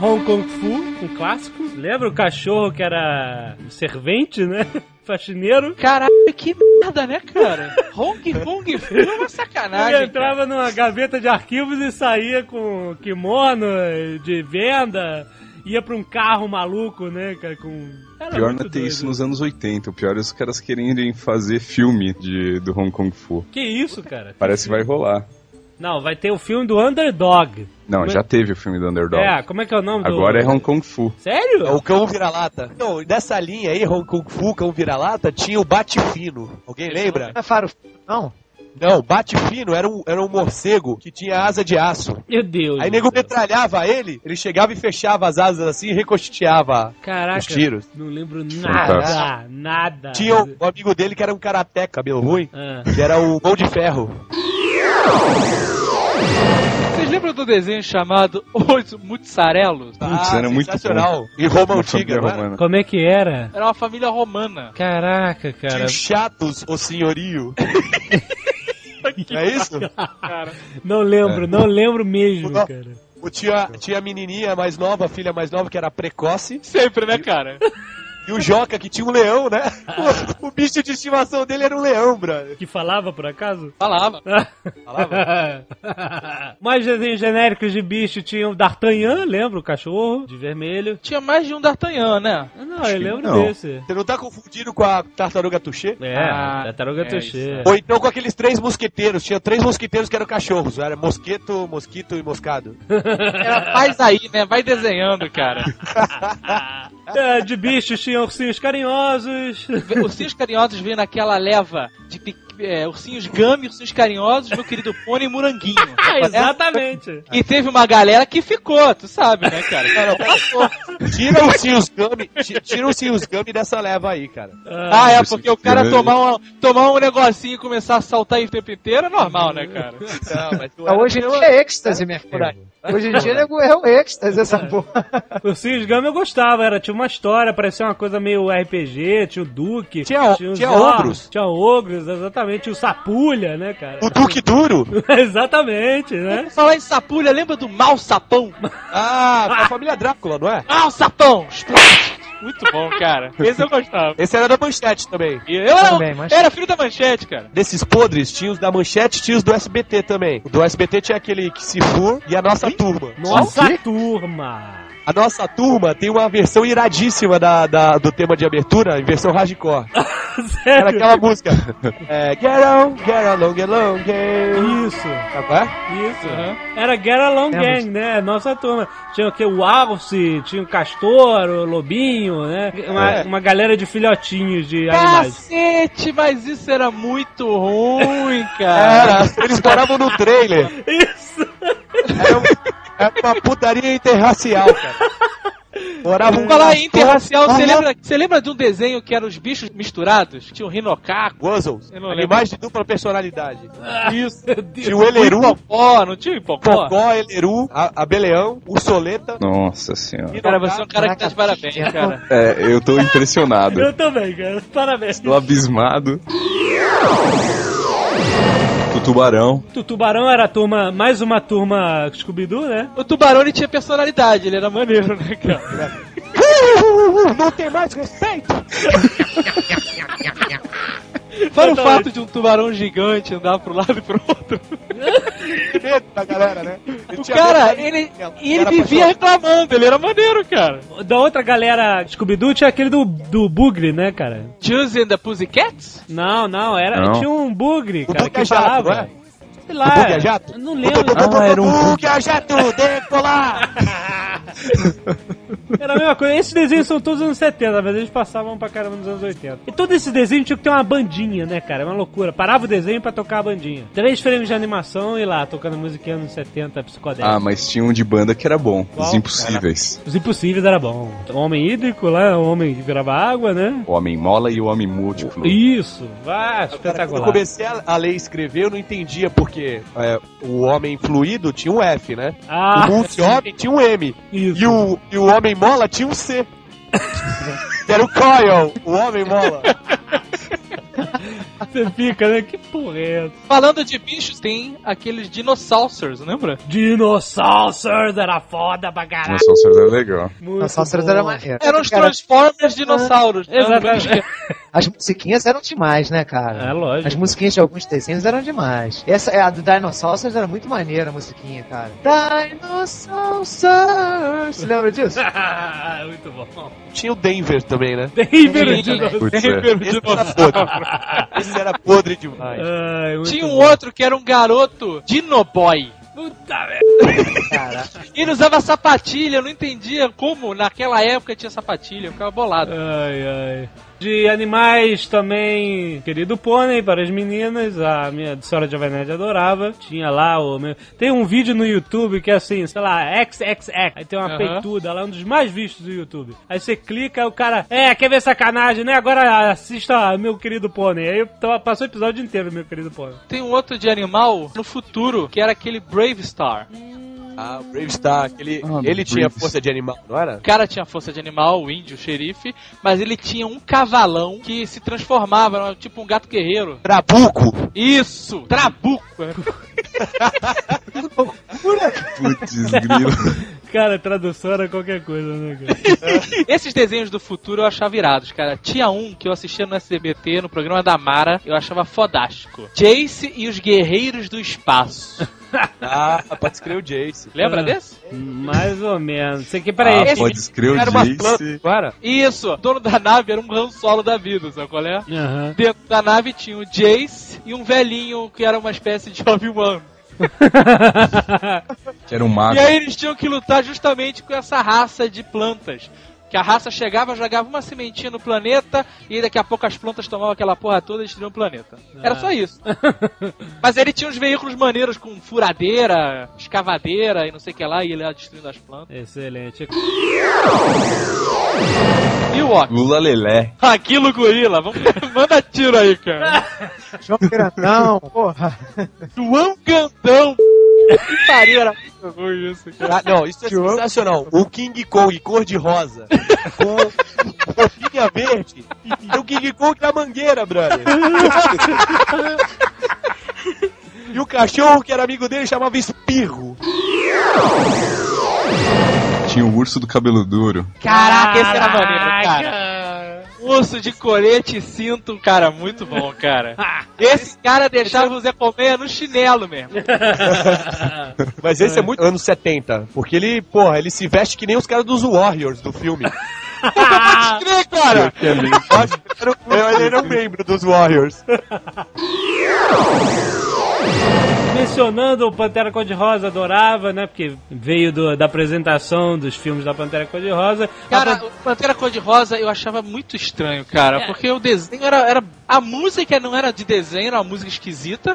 Hong Kong Fu, um clássico. Lembra o cachorro que era servente, né? Faxineiro. Caralho, que merda, né, cara? Hong Kong Fu é uma sacanagem. Ele cara. entrava numa gaveta de arquivos e saía com kimono de venda. Ia pra um carro maluco, né, cara, com... Era Pior não é ter doido. isso nos anos 80. O pior é os caras quererem fazer filme de, do Hong Kong Fu. Que isso, cara? Parece que vai rolar. Não, vai ter o filme do Underdog. Não, Como é- já teve o filme do Underdog. É, como é que é o nome do... Agora é Hong Kong Fu. Sério? É o cão vira-lata. Então, dessa linha aí, Hong Kong Fu, cão vira-lata, tinha o Bate-Fino. Alguém lembra? Não é faro. Não. Não, Bate-Fino era um, era um morcego que tinha asa de aço. Meu Deus. Aí do nego metralhava ele, ele chegava e fechava as asas assim e recosteava Caraca, os tiros. não lembro nada, nada. Tinha um, um amigo dele que era um karaté, cabelo ruim, Ah. que era o Mão de Ferro. Vocês lembram do desenho chamado Os Muzzarelos? Putz, era muito Ah, sensacional. E Roma Uma Antiga, romana. Como é que era? Era uma família romana. Caraca, cara. Tinha chatos, o senhorio. é isso? Não lembro, não lembro mesmo, Não. cara. O tinha, tinha a menininha mais nova, a filha mais nova, que era precoce. Sempre, né, cara? E o Joca, que tinha um leão, né? O, o bicho de estimação dele era um leão, brother. Que falava, por acaso? Falava. Falava? Mais desenhos genéricos de bicho tinha o D'Artagnan, lembra? O cachorro, de vermelho. Tinha mais de um D'Artagnan, né? Não, eu lembro não. desse. Você não tá confundindo com a tartaruga Touché? É, Ah, Tartaruga é Touché. Ou então com aqueles três mosqueteiros. Tinha três mosqueteiros que eram cachorros. Era mosqueto, mosquito e moscado. Era, faz aí, né? Vai desenhando, cara. É, de bichos tinha ursinhos carinhosos. Ursinhos carinhosos vêm naquela leva de pe- é, ursinhos gami, ursinhos carinhosos, meu querido pônei moranguinho. Ah, exatamente. E teve uma galera que ficou, tu sabe, né, cara? Cara, passou. Tira os Sius Gummy, ti- tira os Sius Gummy dessa leva aí, cara. Ah, é, porque o cara tomar um, tomar um negocinho e começar a saltar o tempo inteiro é normal, né, cara? Não, mas Ah, era hoje em nenhuma- dia é êxtase, minha filha. Hoje em dia é o êxtase essa porra. Ursinhos Gama eu gostava, era, tinha uma história, parecia uma coisa meio RPG, tinha o Duque, Tinha- os tinha Zorros, ogros. Tinha ogros, exatamente, tinha o Sapulha, né, cara? O Duque Duro? exatamente, né? Vamos falar em sapulha, lembra do mal sapão? Ah, a família Drácula, não é? Mal sapão! Muito bom, cara. Esse eu gostava. Esse era da manchete também. E eu era, Também, mas- era filho da manchete, cara. Desses podres, tinha os da manchete tinha os do SBT também. O do SBT tinha aquele que se for e a nossa turma. Nossa turma! A nossa turma tem uma versão iradíssima da, da- do tema de abertura, em versão hardcore. Era Sério? aquela música. É, get on, get along, get along, Isso, Tá bom? isso. Era Get Along Gang, né? Nossa turma. Tinha o que? O Alce, tinha o Castor, o Lobinho, né? Uma, É. uma galera de filhotinhos de animais. Cacete, mas isso era muito ruim, cara. Era, eles moravam no trailer. Isso! Era, um- era uma putaria interracial, cara. Moravam Vamos falar em interracial, você lembra, você lembra de um desenho que eram os bichos misturados? Tinha o rinocaco, Wuzzles, Eu não lembro. animais de dupla personalidade. isso. Meu Deus. Tinha o Eleru, Hipopó, não tinha hipopó? Pocó, Eleru, a, Abeleão, o Soleta. Nossa senhora. Cara, você é um cara que tá de parabéns, cara. É, eu tô impressionado. Eu também, cara. Parabéns. Tô abismado. O tubarão. O Tubarão era a turma, mais uma turma Scooby-Doo, né? O tubarão ele tinha personalidade, ele era maneiro, né, cara? Não tem mais respeito! Fora o fato de um tubarão gigante andar pro lado e pro outro. Medo da galera, né? Ele O cara, ele, e ele vivia reclamando, ele era maneiro, cara. Da outra galera Scooby-Doo tinha aquele do, do Bugre, né, cara? And the Pussycats? Não, não, era, Não. tinha um Bugre, cara, que falava. é? Sei lá. É jato? Não lembro. Ah, era um Bugre é jato, decolar! Era a mesma coisa. Esses desenhos são todos anos 70, mas eles passavam pra caramba nos anos 80. E todo esse desenho tinha que ter uma bandinha, né, cara? É uma loucura. Parava o desenho pra tocar a bandinha. Três frames de animação e lá, tocando musiquinha anos 70, psicodélica. Ah, mas tinha um de banda que era bom. Qual? Os Impossíveis. Os Impossíveis era bom. O Homem Hídrico lá, o Homem que virava água, né? O Homem Mola e o Homem Múltiplo. Isso, vai, Cara, quando eu espetacular. comecei a, ler e escrever, eu não entendia porque é, o homem fluido tinha um F, né? Ah, o multi-homem tinha um M. isso. E o, e o homem mola tinha um C. que era o Coil, o homem mola. Você fica, né? Que porra é essa? Falando de bichos, tem aqueles dinossauros, lembra? Dinossauros era foda pra caralho. Nossa, isso era legal. Dinossauros era maneiro. Eram os Transformers dinossauros. Exatamente. As musiquinhas eram demais, né, cara? É lógico. As musiquinhas de alguns desenhos eram demais. Essa é a do Dinossauros era muito maneira a musiquinha, cara. Dinossauros! Você lembra disso? Muito bom. Tinha o Denver também, né? Denver Sim. Dinossauro. Putz, é. Esse era podre. Esse era podre demais. Ai, Tinha um bom. outro que era um garoto Dinoboy. Puta merda. Ele usava sapatilha, eu não entendia como naquela época tinha sapatilha, eu ficava bolado. Ai, ai. De animais também, querido pônei para as meninas, a minha senhora Nerd adorava. Tinha lá o meu... Tem um vídeo no YouTube que é assim, sei lá, XXX. Aí tem uma Aham. peituda lá, um dos mais vistos do YouTube. Aí você clica, o cara, é, quer ver sacanagem, né? Agora assista meu querido pônei. Aí passou o episódio inteiro, meu querido pônei. Tem um outro de animal no futuro, que era aquele Brave Star. Ah, o Brave Star, aquele, Ah, ele tinha Brave força de animal, não era? O cara tinha força de animal, o índio, o xerife, mas ele tinha um cavalão que se transformava, era tipo um gato guerreiro. Trabuco! Isso! Trabuco! Putz, grilo. Cara, tradução era qualquer coisa, né, cara? Esses desenhos do futuro eu achava irados, cara. Tinha um que eu assistia no SBT, no programa da Mara, eu achava fodástico. Jace e os Guerreiros do Espaço. Ah, pode escrever o Jace. Lembra Ah. desse? Mais ou menos. Isso aqui, peraí. Ah, esse- pode escrever o Jace. planta, era? Isso! O dono da nave era um Han Solo da vida, sabe qual é? Aham. Dentro da nave tinha o Jace e um velhinho que era uma espécie de Obi-Wan. Que era um mago. E aí eles tinham que lutar justamente com essa raça de plantas. Que a raça chegava, jogava uma sementinha no planeta e daqui a pouco as plantas tomavam aquela porra toda e destruíam o planeta. Era só isso. Mas ele tinha uns veículos maneiros com furadeira, escavadeira e não sei o que lá, e ele ia destruindo as plantas. Excelente. E o Ock? Lula Lelé. Aquilo, gorila, vamos, manda tiro aí, cara. João Grandão, porra. João Gandão. Que pariu, era muito ruim isso, cara. Ah, não, isso é sensacional. O King Kong cor de rosa. com roupinha verde. E o King Kong na mangueira, brother. e o cachorro que era amigo dele chamava Espirro. Tinha o urso do cabelo duro. Caraca, esse era maneiro, cara. Urso de colete e cinto, cara, muito bom, cara. Esse cara deixava o Zé Colmeia no chinelo mesmo. Mas esse é muito anos 70. Porque ele, porra, ele se veste que nem os caras dos Warriors do filme. Pode crer, cara. É. Eu que ele era, um membro dos Warriors. Mencionando o Pantera Cor-de-Rosa, adorava, né? Porque veio do- da apresentação dos filmes da Pantera Cor-de-rosa. A Cara, Pan- o Pantera Cor-de-Rosa eu achava muito estranho, cara, porque o desenho era, era. A música não era de desenho, era uma música esquisita.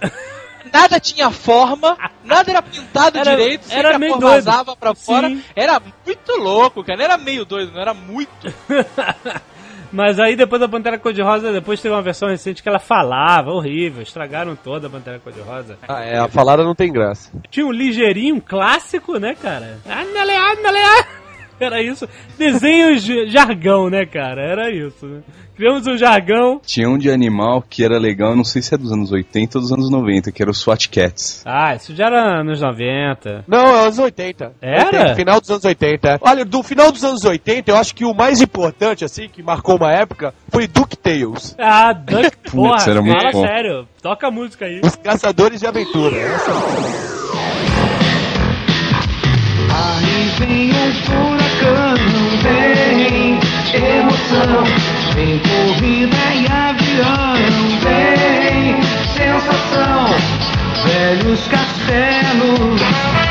Nada tinha forma, nada era pintado Era- direito, sempre era a meio doido. vazava pra fora. Sim. Era muito louco, cara. Não era meio doido, não era muito. Mas aí depois da Pantera Cor-de-Rosa, depois teve uma versão recente que ela falava, horrível, estragaram toda a Pantera Cor-de-rosa. Ah, é, a falada não tem graça. Tinha um ligeirinho um clássico, né, cara? Andale, andale, ah! Era isso. Desenhos de jargão, né, cara? Era isso, né? Criamos um jargão. Tinha um de animal que era legal, não sei se é dos anos 80 ou dos anos 90, que era o SWAT Cats. Ah, isso já era nos 90. Não, é anos 80. Era? 80, final dos anos 80. Olha, do final dos anos 80, eu acho que o mais importante, assim, que marcou uma época, foi DuckTales. Ah, Duck, porra, era muito fala bom. sério. Toca a música aí. Os Caçadores de Aventura. Essa Aí vem furacão, vem emoção, vem corrida e avião, vem sensação, velhos castelos,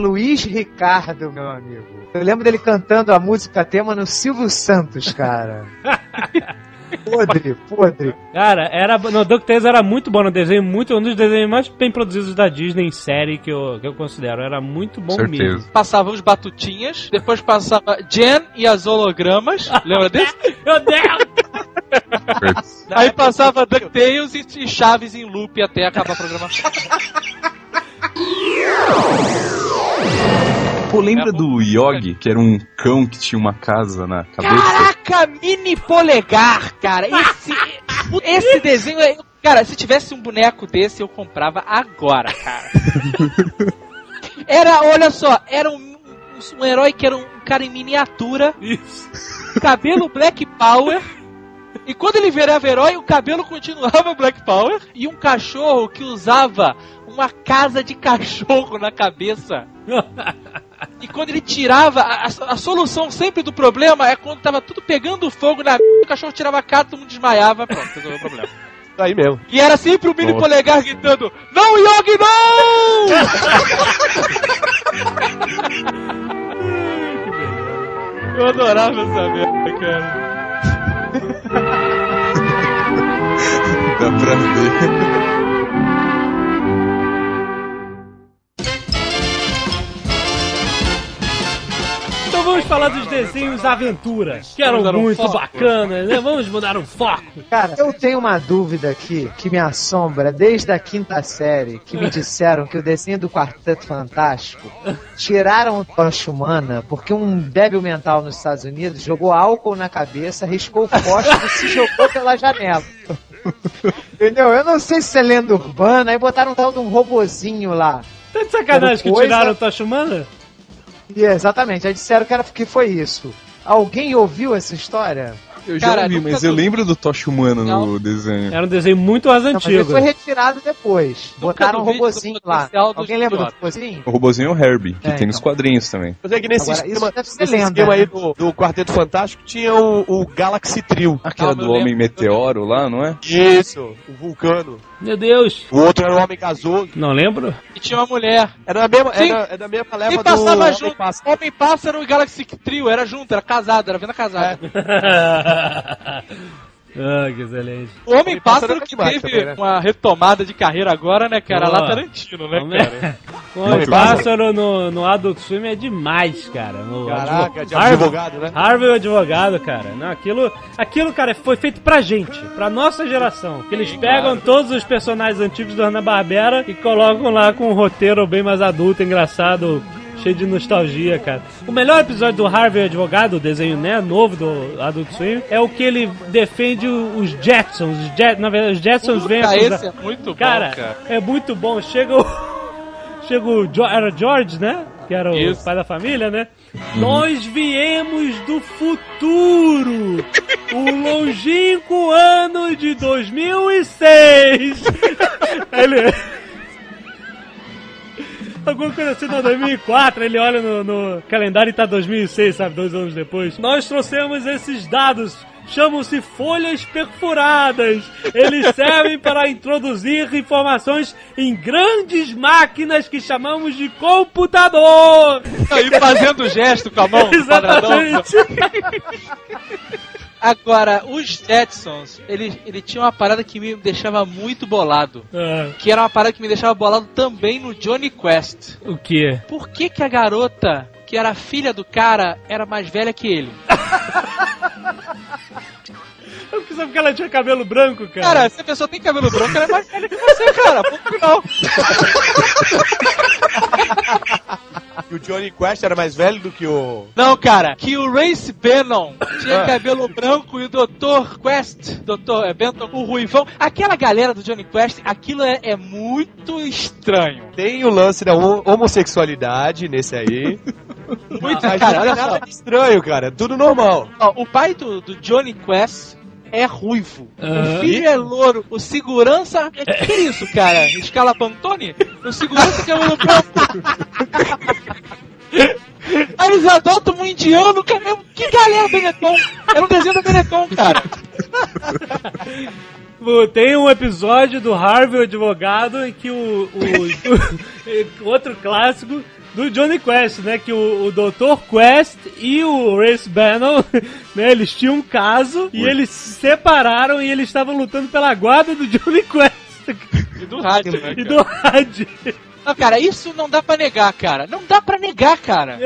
Luiz Ricardo, meu amigo. Eu lembro dele cantando a música tema no Silvio Santos, cara. podre, podre. Cara, era. No, DuckTales era muito bom no desenho, muito, um dos desenhos mais bem produzidos da Disney em série que eu, que eu considero. Era muito bom Certeza. mesmo. Passava os batutinhas, depois passava Jen e as hologramas. Lembra desse? Meu Deus! Aí passava DuckTales e, e Chaves em loop até acabar a programação. Pô, lembra do Yogi, que era um cão que tinha uma casa na cabeça? Caraca, mini polegar, cara. Esse, esse desenho é. Cara, se tivesse um boneco desse, eu comprava agora, cara. Era, olha só, era um, um, um herói que era um cara em miniatura, Isso. cabelo Black Power. E quando ele virava herói, o cabelo continuava Black Power. E um cachorro que usava uma casa de cachorro na cabeça. E quando ele tirava, a, a- solução sempre do problema é quando tava tudo pegando fogo na o cachorro tirava a cara, todo mundo desmaiava, pronto, resolveu o problema. Aí mesmo. E era sempre o mini Nossa. polegar gritando: Não, Yogi, não! Eu adorava essa merda, cara. Dá pra ver. Vamos falar dos desenhos Aventura, que eram um muito foco. bacanas, né? Vamos mudar o foco. Cara, eu tenho uma dúvida aqui que me assombra desde a quinta série, que me disseram que o desenho do Quarteto Fantástico tiraram o tocha humana porque um débil mental nos Estados Unidos jogou álcool na cabeça, riscou o fósforo e se jogou pela janela. Entendeu? Eu não sei se é lenda urbana, aí botaram um tal de um robozinho lá. Tá de sacanagem que Coisa- tiraram o Tocha Humana? E exatamente, aí disseram que, era, que foi isso. Alguém ouviu essa história? Eu já Cara, ouvi, nunca mas eu tu- lembro do Tocha Humano no Não. desenho. Era um desenho muito mais Não, mas ele antigo. foi retirado depois. Botaram um robozinho lá. Alguém lembra do robozinho? O robozinho é o Herbie, que É, tem nos então. quadrinhos também. Mas é que nesse Agora, esquema, isso deve ser nesse lenda, esquema aí né? do, do Quarteto Fantástico tinha o, o Galaxy Trio. Aquela Ah, do Homem lembro. Meteoro lá, não é? Isso, o Vulcano. Meu Deus. O outro era o Homem Gasoso. Não lembro? E tinha uma mulher. Era da mesma, Sim. era, era da mesma leva E do passava Homem junto. Pássaro. Homem Pássaro e Galaxy Trio, era junto, era casado, era venda casada. ah, que excelente. O Homem Pássaro que teve também, né? uma retomada de carreira agora, né, cara? Boa. Lá Tarantino, né, Homem- cara? O Homem Pássaro no, no Adult Swim é demais, cara. O Caraca, advo- de Harvey- advogado, né? Harvey é o advogado, cara. Não, aquilo, aquilo, cara, foi feito pra gente, pra nossa geração. Que eles pegam todos os personagens antigos do Hanna-Barbera e colocam lá com um roteiro bem mais adulto, engraçado, cheio de nostalgia, cara. O melhor episódio do Harvey Advogado, o desenho, né, novo do Adult Swim, é o que ele defende os Jetsons. Os Jet, na verdade, os Jetsons vêm acusar- esse é muito Cara, bom, cara. é muito bom. Chega o. Chega o. Era George, né? Que era o Isso. pai da família, né? Nós viemos do futuro! O longínquo ano de 2006! Aí ele. Alguma coisa assim, não, 2004, ele olha no, no calendário e tá 2006, sabe, dois anos depois. Nós trouxemos esses dados, chamam-se folhas perfuradas. Eles servem para introduzir informações em grandes máquinas que chamamos de computador. E fazendo gesto com a mão. Exatamente. Agora, os Jetsons, ele, ele tinha uma parada que me deixava muito bolado. Ah, Que era uma parada que me deixava bolado também no Johnny Quest. o que? Por que que a garota, que era filha do cara, era mais velha que ele? Eu saber porque ela tinha cabelo branco, cara. Cara, se a pessoa tem cabelo branco, ela é mais velha que você, cara. Ponto final. E o Johnny Quest era mais velho do que o. Não, cara, que o Race Bannon tinha cabelo branco e o Dr. Quest, Dr. é, Benton, o Ruivão. Aquela galera do Johnny Quest, aquilo é, é muito estranho. Tem o lance da ho- homossexualidade nesse aí. Muito, Mas cara, olha é só. nada de estranho, cara. É tudo normal. Ó, o pai do, do Johnny Quest é ruivo. Aham. O filho é louro. O segurança. Que, que é isso, cara? Escala Pantone? O segurança que é cabelo branco. Aí eles adotam um indiano, cara. Que galera Benetton? Era um desenho da Benetton, cara. Tem um episódio do Harvey o Advogado em que o, o- o- outro clássico do Johnny Quest, né? Que o, o Dr. Quest e o Race Bannon, né? Eles tinham um caso e eles se separaram e eles estavam lutando pela guarda do Johnny Quest. E do rádio, né? E do rádio. Não, cara, isso não dá pra negar, cara. Não dá pra negar, cara.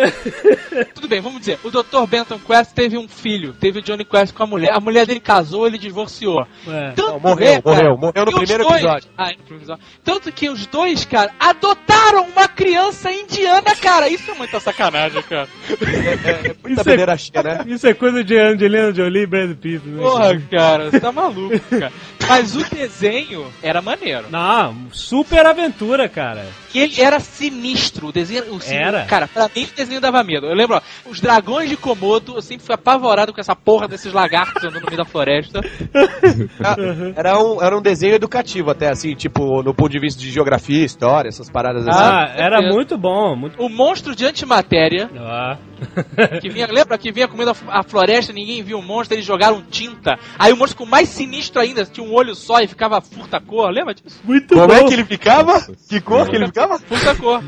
Tudo bem, vamos dizer. O Dr. Benton Quest teve um filho, teve o Johnny Quest com a mulher. A mulher dele casou, ele divorciou. É. Tanto Não, morreu, é, cara, morreu, morreu no primeiro dois- episódio. Ah, no primeiro episódio. Tanto que os dois, cara, adotaram uma criança indiana, cara. Isso é muita sacanagem, cara. Muita Isso é- bandeira cheia, né? Isso é coisa de Angelina Jolie e Brad Pitt, né? Porra, cara, você tá maluco, cara. Mas o desenho era maneiro. Não, super aventura, cara. Que ele era sinistro. O desenho. O sin- Era. Cara, pra mim o desenho dava medo. Eu lembro, ó, os dragões de Komodo, eu sempre fui apavorado com essa porra desses lagartos andando no meio da floresta. Era um, era um desenho educativo até, assim, tipo, no ponto de vista de geografia, história, essas paradas assim. Ah, era muito bom. Muito... O monstro de antimatéria, Ah. que vinha, lembra que vinha comendo a floresta, ninguém viu o monstro, eles jogaram tinta. Aí o monstro ficou mais sinistro ainda, tinha um olho só e ficava furta cor, lembra disso? Muito Como bom. é que ele ficava? Que cor que ele ficava? Furta cor.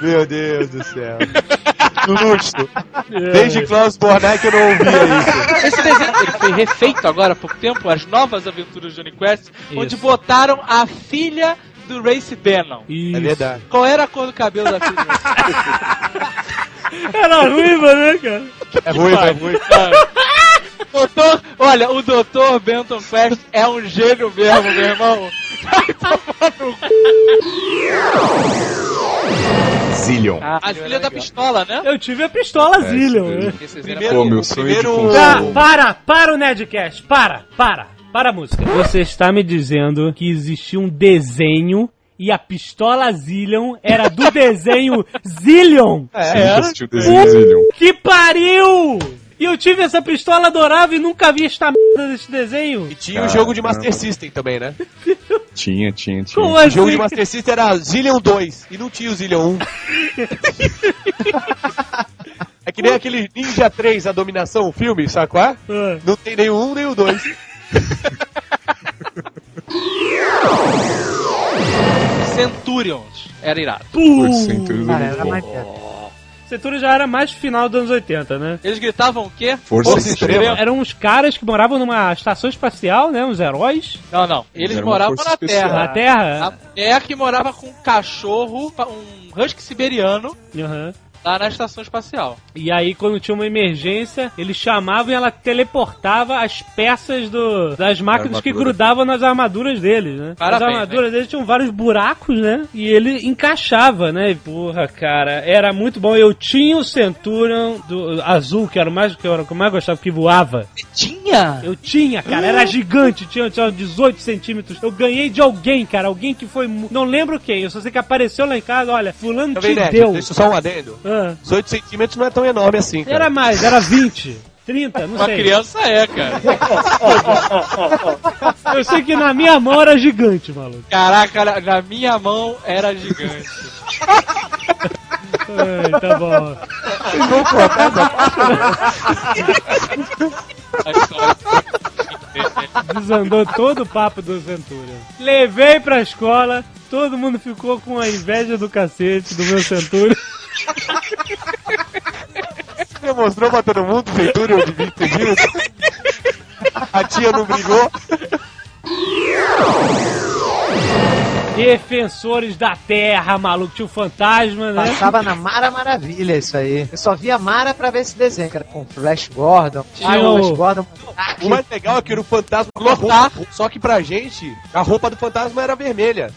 Meu Deus do céu. Luxo. Desde Klaus Bornak eu não ouvia isso. Esse desenho ele foi refeito agora há pouco tempo, as novas aventuras de Johnny Quest, onde botaram a filha do Race Bannon. Isso. É verdade. Qual era a cor do cabelo da filha? Era ruiva, né, cara? É ruim, é ruim. Doutor, olha, o Dr. Benton Quest é um gênio mesmo, meu irmão. Vai tomar no cu. Zillion. Ah, a filha da pistola, né? Eu tive a pistola Zillion. né? mesmo. Esses Primeiro, Pô, meu o sonho de primeiro... consumo. Tá, para, para o Nerdcast, para, para, para a música. Você está me dizendo que existia um desenho e a pistola Zillion era do desenho Zillion? Desenho Zillion. Que pariu! E eu tive essa pistola adorável e nunca vi esta merda desse desenho. E tinha o jogo de Master System também, né? Tinha, tinha, tinha. Como O jogo assim? de Master System era Zillion 2 e não tinha o Zillion 1. É que nem aquele Ninja 3, a dominação, o filme, sabe qual é? Ah. Não tem nem o 1 nem o 2. Centurions. Era irado. Por Centurion Cara, é era muito mais bom. Centurion já era mais final dos anos 80, né? Eles gritavam o quê? Força Força Extrema. Extrema. Eram uns caras que moravam numa estação espacial, né? Uns heróis. Não, não. Eles Era uma moravam força na especial. Terra. Na Terra. A mulher que morava com um cachorro, um husky siberiano, Aham. Lá na estação espacial. E aí, quando tinha uma emergência, eles chamavam e ela teleportava as peças do, das máquinas que grudavam nas armaduras deles, né? Parabéns, as armaduras deles tinham vários buracos, né? E ele encaixava, né? E, porra, cara, era muito bom. Eu tinha o Centurion do azul, que era o mais que, era o que eu mais gostava, que voava. Tinha? Eu tinha, cara, era gigante, tinha, tinha 18 centímetros. Eu ganhei de alguém, cara, alguém que foi. Não lembro quem, eu só sei que apareceu lá em casa, olha, fulano Também, te né? deu. Deixa só um adendo. Ah, 18 centímetros não é tão enorme assim, cara. era mais, era 20. 30, não Uma sei. criança é, cara. Eu sei que na minha mão era gigante, maluco. Caraca, na- minha mão era gigante. Ai, tá bom. Vocês vão cortar essa A história. Desandou todo o papo do Centurion. Levei pra escola, todo mundo ficou com a inveja do cacete do meu Centurion. Você mostrou pra todo mundo o Centurion de 20 centímetros? A tia não brigou? Defensores da Terra, maluco. Tinha o fantasma, né? Passava na Mara Maravilha isso aí. Eu só via Mara pra ver esse desenho, que era com Flash Gordon. Tinha Ah, o- Flash Gordon. O mais legal é que era o fantasma Lotar. Só que pra gente, a roupa do fantasma era vermelha.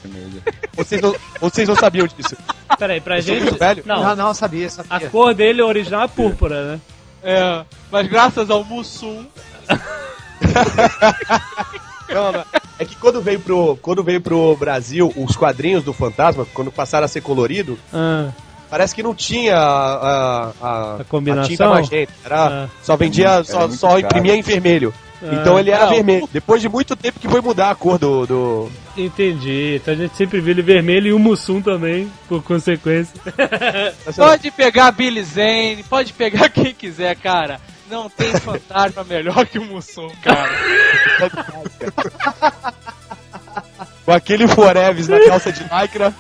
Vocês não, vocês não sabiam disso. Peraí, pra Eu gente. muito velho? Não, Não, não, sabia, a sabia. cor dele original é púrpura, né? É, mas graças ao Mussum, Não, não. É que quando veio, pro, quando veio pro Brasil os quadrinhos do fantasma, quando passaram a ser colorido, Ah, parece que não tinha a, a, A combinação? tinta magenta. Era, Ah. Só vendia, só, muito só caro. imprimia em vermelho. Ah. Então ele era Não. vermelho. Depois de muito tempo que foi mudar a cor do. do... entendi. Então a gente sempre viu ele vermelho e o Mussum também, por consequência. pode pegar Billy Zane, pode pegar quem quiser, cara. Não tem fantasma melhor que o Mussum, cara. Com aquele Foreves na calça de lycra.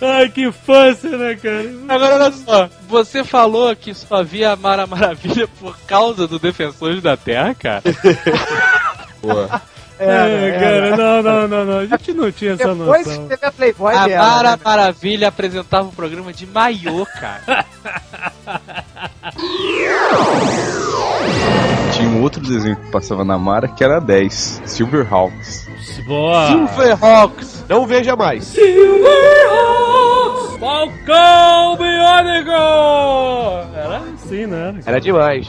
Ai, que infância, né, cara? Agora olha só, você falou que só via a Mara Maravilha por causa do Defensores da Terra, cara. Pô. É, cara, não, não, não, não. A gente não tinha essa Depois noção. que teve a Playboy A dela. Mara né? Maravilha apresentava um programa de maiô, cara. Tinha um outro desenho que passava na Mara que era 10, Silverhawks. Boa. Silverhawks. Não veja mais. Falcão Biônico! Era assim, né? Era demais.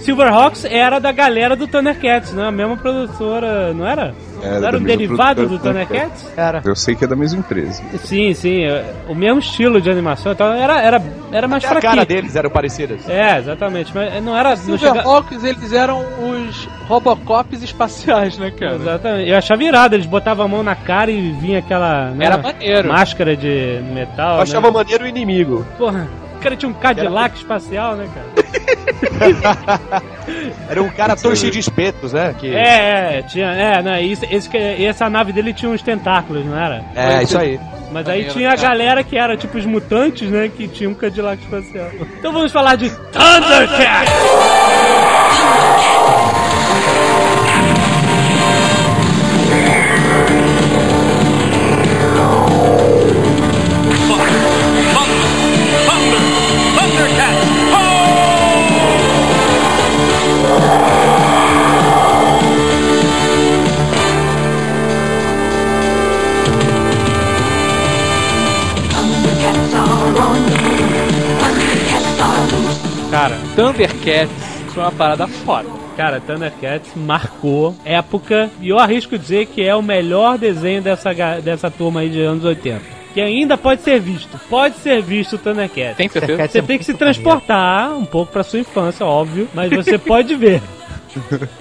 Silverhawks era da galera do Thundercats, né? A mesma produtora, não era? Era não era um derivado do Thundercats? Era. Eu sei que é da mesma empresa. Sim, sim. é, O mesmo estilo de animação, então era, era, era mais Até a fraquinho. cara deles eram parecidas. É, exatamente. Mas não era. Não chega... Silverhawks, eles eram os Robocops espaciais, né, cara? Exatamente. Eu achava irado, eeles botavam a mão na cara e vinha aquela né, Era maneiro. máscara de metal. Eu achava né? maneiro o inimigo. Porra, cara tinha um Cadillac espacial, né, cara? Era um cara tão cheio de espetos, né? Que... É, é, tinha. É, não, isso, esse, que- essa nave dele tinha uns tentáculos, não era? É, isso aí. Mas aí Maneiro, tinha a galera que era tipo os mutantes, né? Que tinha um Cadillac espacial. Então vamos falar de Thundercats! Cara, Thundercats foi uma parada foda. cara, Thundercats marcou época e eu arrisco dizer que é o melhor desenho dessa, dessa turma aí de anos 80. Que ainda pode ser visto. Pode ser visto o Thundercats. Tem certeza? Você tem que se transportar um pouco pra sua infância, óbvio, mas você pode ver.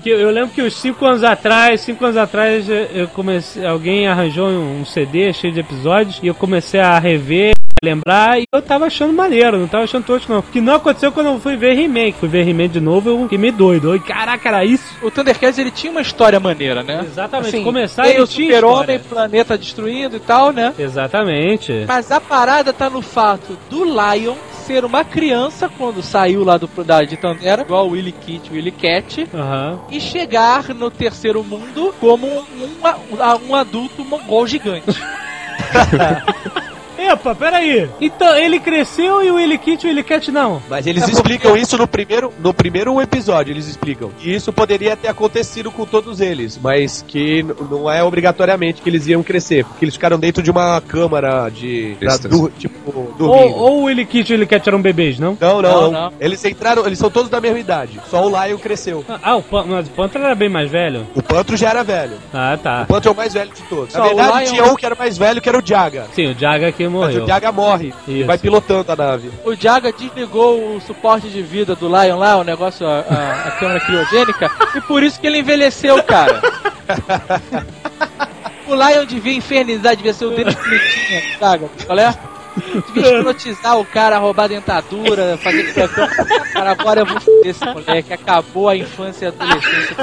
Que eu lembro que uns 5 anos atrás, 5 anos atrás, eu- comecei, alguém arranjou um CD cheio de episódios e eu comecei a rever, lembrar e eu tava achando maneiro, não tava achando tosco não. Que não aconteceu quando eu fui ver He-Man, que fui ver He-Man de novo, eu fiquei meio doido. Eu, Caraca, era isso? O Thundercats ele tinha uma história maneira, né? Exatamente. Assim, Começar ele o tinha super-homem, planeta destruindo e tal, né? Exatamente. Mas a parada tá no fato do Lion ser uma criança quando saiu lá do da de Tandera, igual o Willy Kit, Willy Cat, Aham. e chegar no terceiro mundo como um, um, um adulto mongol gigante. Epa, peraí. Então, ele cresceu e o Willy Kit e o Willy Cat não. Mas eles explicam isso no primeiro, no primeiro episódio, eles explicam. E isso poderia ter acontecido com todos eles, mas que não é obrigatoriamente que eles iam crescer, porque eles ficaram dentro de uma câmara de. da- Extras. do, tipo, Ou, dormindo. ou o Willy Kit e o Willy Cat eram bebês, não? Não, não, Não, não. Eles entraram, eles são todos da mesma idade. Só o Lion cresceu. Ah, o, Pan mas o Panther era bem mais velho. O Pantro já era velho. Ah, tá. O Pantro é o mais velho de todos. Só Na verdade, Lion- tinha um que era mais velho, que era o Jaga. Sim, o Jaga que Mas morreu. o Jaga morre. Isso. Vai pilotando a nave. O Jaga desligou o suporte de vida do Lion lá, o negócio, a, a, a câmera criogênica, e por isso que ele envelheceu, cara. O Lion devia infernizar, devia ser o dedo Clintinha, Jaga, qual é? Devia hipnotizar o cara, roubar a dentadura, fazer coisa. Cara, agora eu vou foder esse moleque, acabou a infância e a adolescência.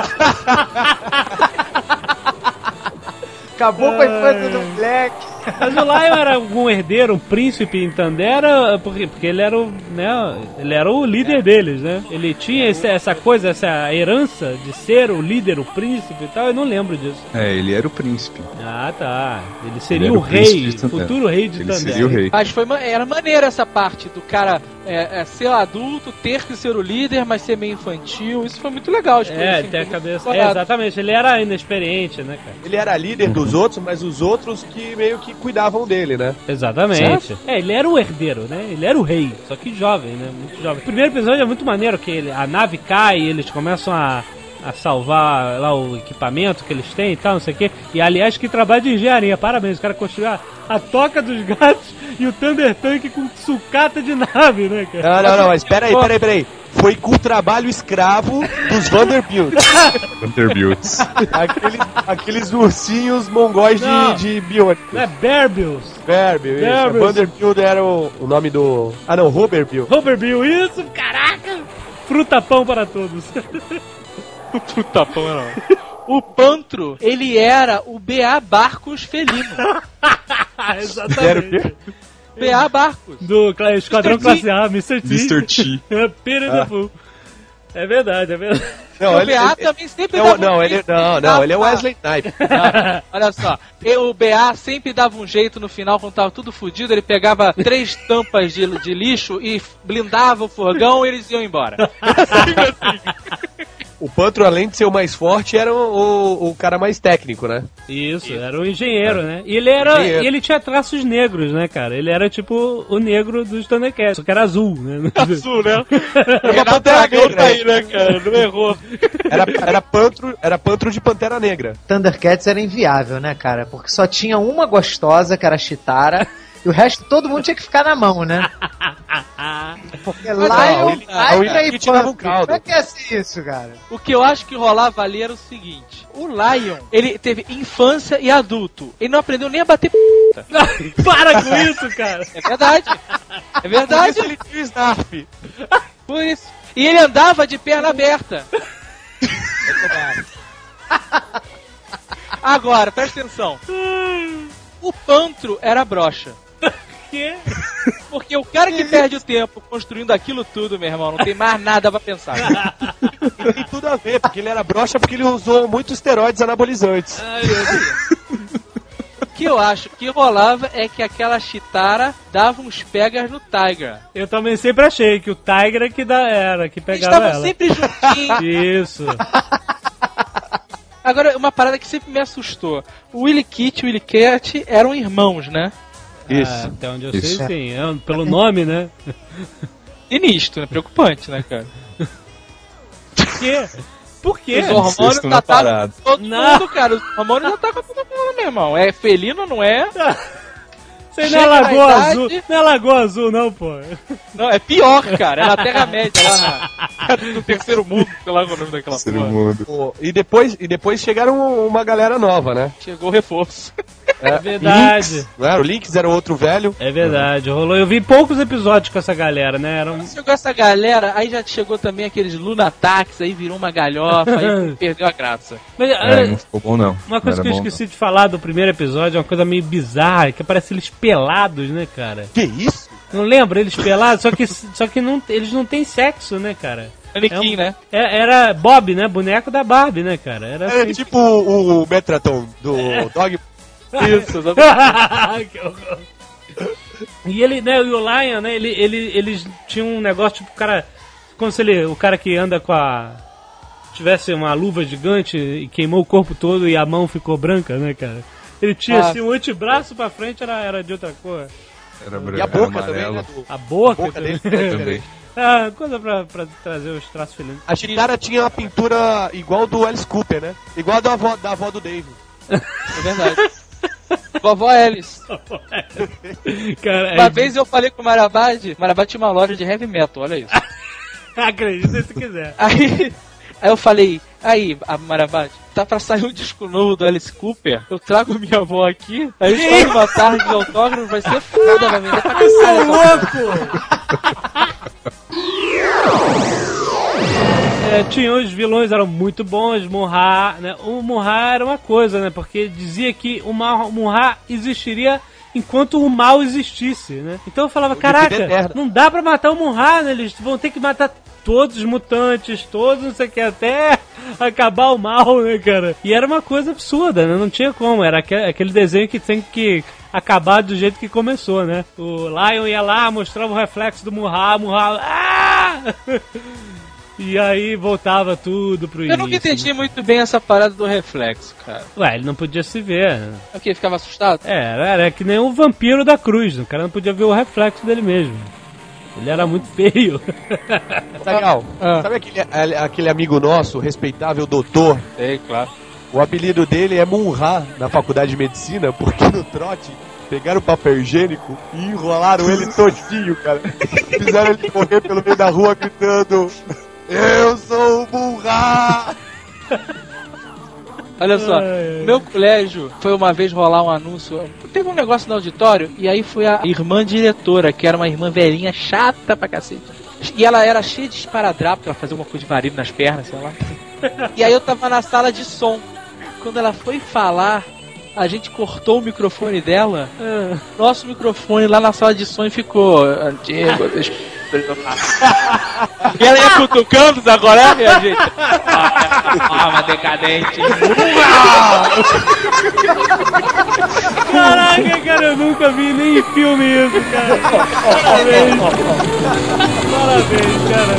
Acabou com a infância do Black. Mas o Lion era algum herdeiro, um príncipe em Tandera, porque, porque ele era o, né, ele era o líder deles, né? Ele tinha esse- essa coisa, essa herança de ser o líder, o príncipe e tal, eu não lembro disso. É, ele era o príncipe. Ah, tá. Ele seria Ele o o rei, de Tandera. futuro rei de Ele Tandera. seria o rei. Mas foi, era maneiro essa parte do cara é, é, ser adulto, ter que ser o líder, mas ser meio infantil. Isso foi muito legal. coisas, É, assim, tem a cabeça. É, exatamente, ele era inexperiente, né, cara? Ele era líder dos outros, mas os outros que meio que cuidavam dele, né? Exatamente. É, ele era o herdeiro, né? Ele era o rei, só que jovem, né? Muito jovem. O primeiro episódio é muito maneiro, que ele- a nave cai e eles começam a, a salvar lá o equipamento que eles têm e tal, não sei o quê. E aliás, que trabalho de engenharia, parabéns, o cara construiu a, a toca dos gatos e o Thunder Tank com sucata de nave, né, cara? Não, não, não, mas peraí, peraí, peraí. Foi com o trabalho escravo dos Vanderbilt. Vanderbilts. aqueles, aqueles ursinhos mongóis Não. de, de biônicos. Não é Bear Bills. Verbill, isso. Verbill. Vanderbilt era o, o nome do. Ah não, Roberbill. Robert Bill, isso, caraca! Fruta pão para todos. Puta pão, não. O Pantro, ele era o BA Barcos felino. Exatamente. B.A. Barcos. Do Cla- Esquadrão Mr. T. Classe A, Mr. T. Mr. T. É, Peter Ah. Fool. É verdade, é verdade. Não, o ele, B.A. ele- também sempre não, dava não, um ele, jeito não, de não, ele é. Wesley Snipes. Olha só, e o BA sempre dava um jeito no final, quando tava tudo fudido, ele pegava três tampas de, de lixo e blindava o furgão e eles iam embora. O Pantro, além de ser o mais forte, era o, o, o cara mais técnico, né? Isso, era um engenheiro, né? E ele era. Engenheiro. E ele tinha traços negros, né, cara? Ele era tipo o negro dos Thundercats, só que era azul, né? Azul, né? Uma pantera negra. aí, né, cara? Não errou. Era, era, pantro, era pantro de Pantera Negra. Thundercats era inviável, né, cara? Porque só tinha uma gostosa, que era a Chitara, e o resto todo mundo tinha que ficar na mão, né? Porque não, Lion, ele- a Hydra Willy e Kitty dava um caldo. Como é que é assim isso, cara? O que eu acho que rolava ali era o seguinte: o Lion, ele teve infância e adulto. Ele não aprendeu nem a bater p. Para com isso, cara! É verdade. É verdade. ele tinha o Snarf. Por isso. E ele andava de perna aberta. Agora, presta atenção. O Pantro era brocha. Que? Porque o cara que perde o tempo construindo aquilo tudo, meu irmão, não tem mais nada pra pensar. E tem tudo a ver, porque ele era broxa porque ele usou muitos esteroides anabolizantes. O que eu acho que rolava é que aquela Chitara dava uns pegas no Tiger. Eu também sempre achei que o Tiger que da era, que Eles pegava estavam ela. sempre juntinhos. Isso. Agora, uma parada que sempre me assustou. O Willy Kit e o Willy Cat eram irmãos, né? Ah, até onde eu Isso. sei, sim. É, pelo nome, né? Sinistro, né? Preocupante, né, cara? Por quê? Por quê? Os hormônios atacaram parada. todo Não. mundo, cara. Os hormônios atacam todo mundo, meu irmão. É felino, não é? Isso aí não é Lagoa idade- Azul. Não é Lagoa Azul, não, pô. Não, é pior, cara. É na Terra-média, lá na, no terceiro mundo, sei lá qual é o nome daquela Ser porra. mundo. Pô, E depois, e depois chegaram uma galera nova, né? Chegou o reforço. É verdade. Lynx, não era? O Lynx era outro velho. É verdade, rolou. Eu vi poucos episódios com essa galera, né? Eram. Chegou essa galera, aí já chegou também aqueles Lunatax, aí virou uma galhofa, aí perdeu a graça. Mas, É, olha, não ficou bom não. uma Não coisa era que eu bom, esqueci de falar do primeiro episódio, é uma coisa meio bizarra, que parece eles pelados, né, cara? Que isso? Não lembra eles pelados? Só que, só que não, eles não têm sexo, né, cara? Manequim, É um- né? É- era Bob, né? Boneco da Barbie, né, cara? Era É assim. tipo o, o Metraton do Dog. Isso, que horror. E ele, né, e o Lion, né, ele, ele, eles tinham um negócio, tipo, o cara. Como se ele. O cara que anda com a. Tivesse uma luva gigante e queimou o corpo todo e a mão ficou branca, né, cara? Ele tinha Ah. assim, um antebraço pra frente era, era de outra cor. Era branco, E a boca também, né? do- A boca, A boca dele também. Ah, coisa pra, pra trazer os traços felinos. A Chitara tinha uma pintura igual do Alice Cooper, né? Igual a da avó, da avó do Dave. É verdade. Vovó Alice. Cara, Uma é- vez eu falei com o Marabade, Marabade tinha uma loja de heavy metal, olha isso. acredita se quiser. Aí, aí eu falei, aí, a Marabade, tá pra sair um disco novo do Alice Cooper? Eu trago minha avó aqui, aí a gente faz uma tarde de autógrafo, vai ser foda, vai vender pra caralho. essa É, tinha os vilões eram muito bons, Murra, né? O Murra era uma coisa, né? Porque dizia que o Murra existiria enquanto o mal existisse, né? Então eu falava, caraca, viver eterno." não dá pra matar o Murra, né? Eles vão ter que matar todos os mutantes, todos, não sei o que, até acabar o mal, né, cara? E era uma coisa absurda, né? Não tinha como, era aque- aquele desenho que tem que acabar do jeito que começou, né? O Lion ia lá, mostrava o reflexo do Murra, Murra, ah! E aí voltava tudo pro Eu início. nunca entendi muito bem essa parada do reflexo, cara. Ué, ele não podia se ver. O que? Ficava assustado? É, era, era que nem o vampiro da cruz. O cara não podia ver o reflexo dele mesmo. Ele era muito feio. Legal. Ah. Sabe aquele, aquele amigo nosso, respeitável doutor? Sei, claro. O apelido dele é Munra na faculdade de medicina, porque no trote pegaram o papel higiênico e enrolaram ele todinho, cara. Fizeram ele correr pelo meio da rua gritando: Eu sou o Munra! Olha só, ai. meu colégio foi uma vez rolar um anúncio. Teve um negócio no auditório e aí foi a irmã diretora, que era uma irmã velhinha chata pra cacete. E ela era cheia de esparadrapo, ela fazia uma coisa de marido nas pernas, sei lá. E aí eu tava na sala de som. Quando ela foi falar, a gente cortou o microfone dela, nosso microfone lá na sala de som ficou antigo, eu- E ela ia cutucando agora, né, minha gente? Alma decadente. Caraca, cara, eu nunca vi nem em filme isso, cara. Parabéns. Parabéns, cara.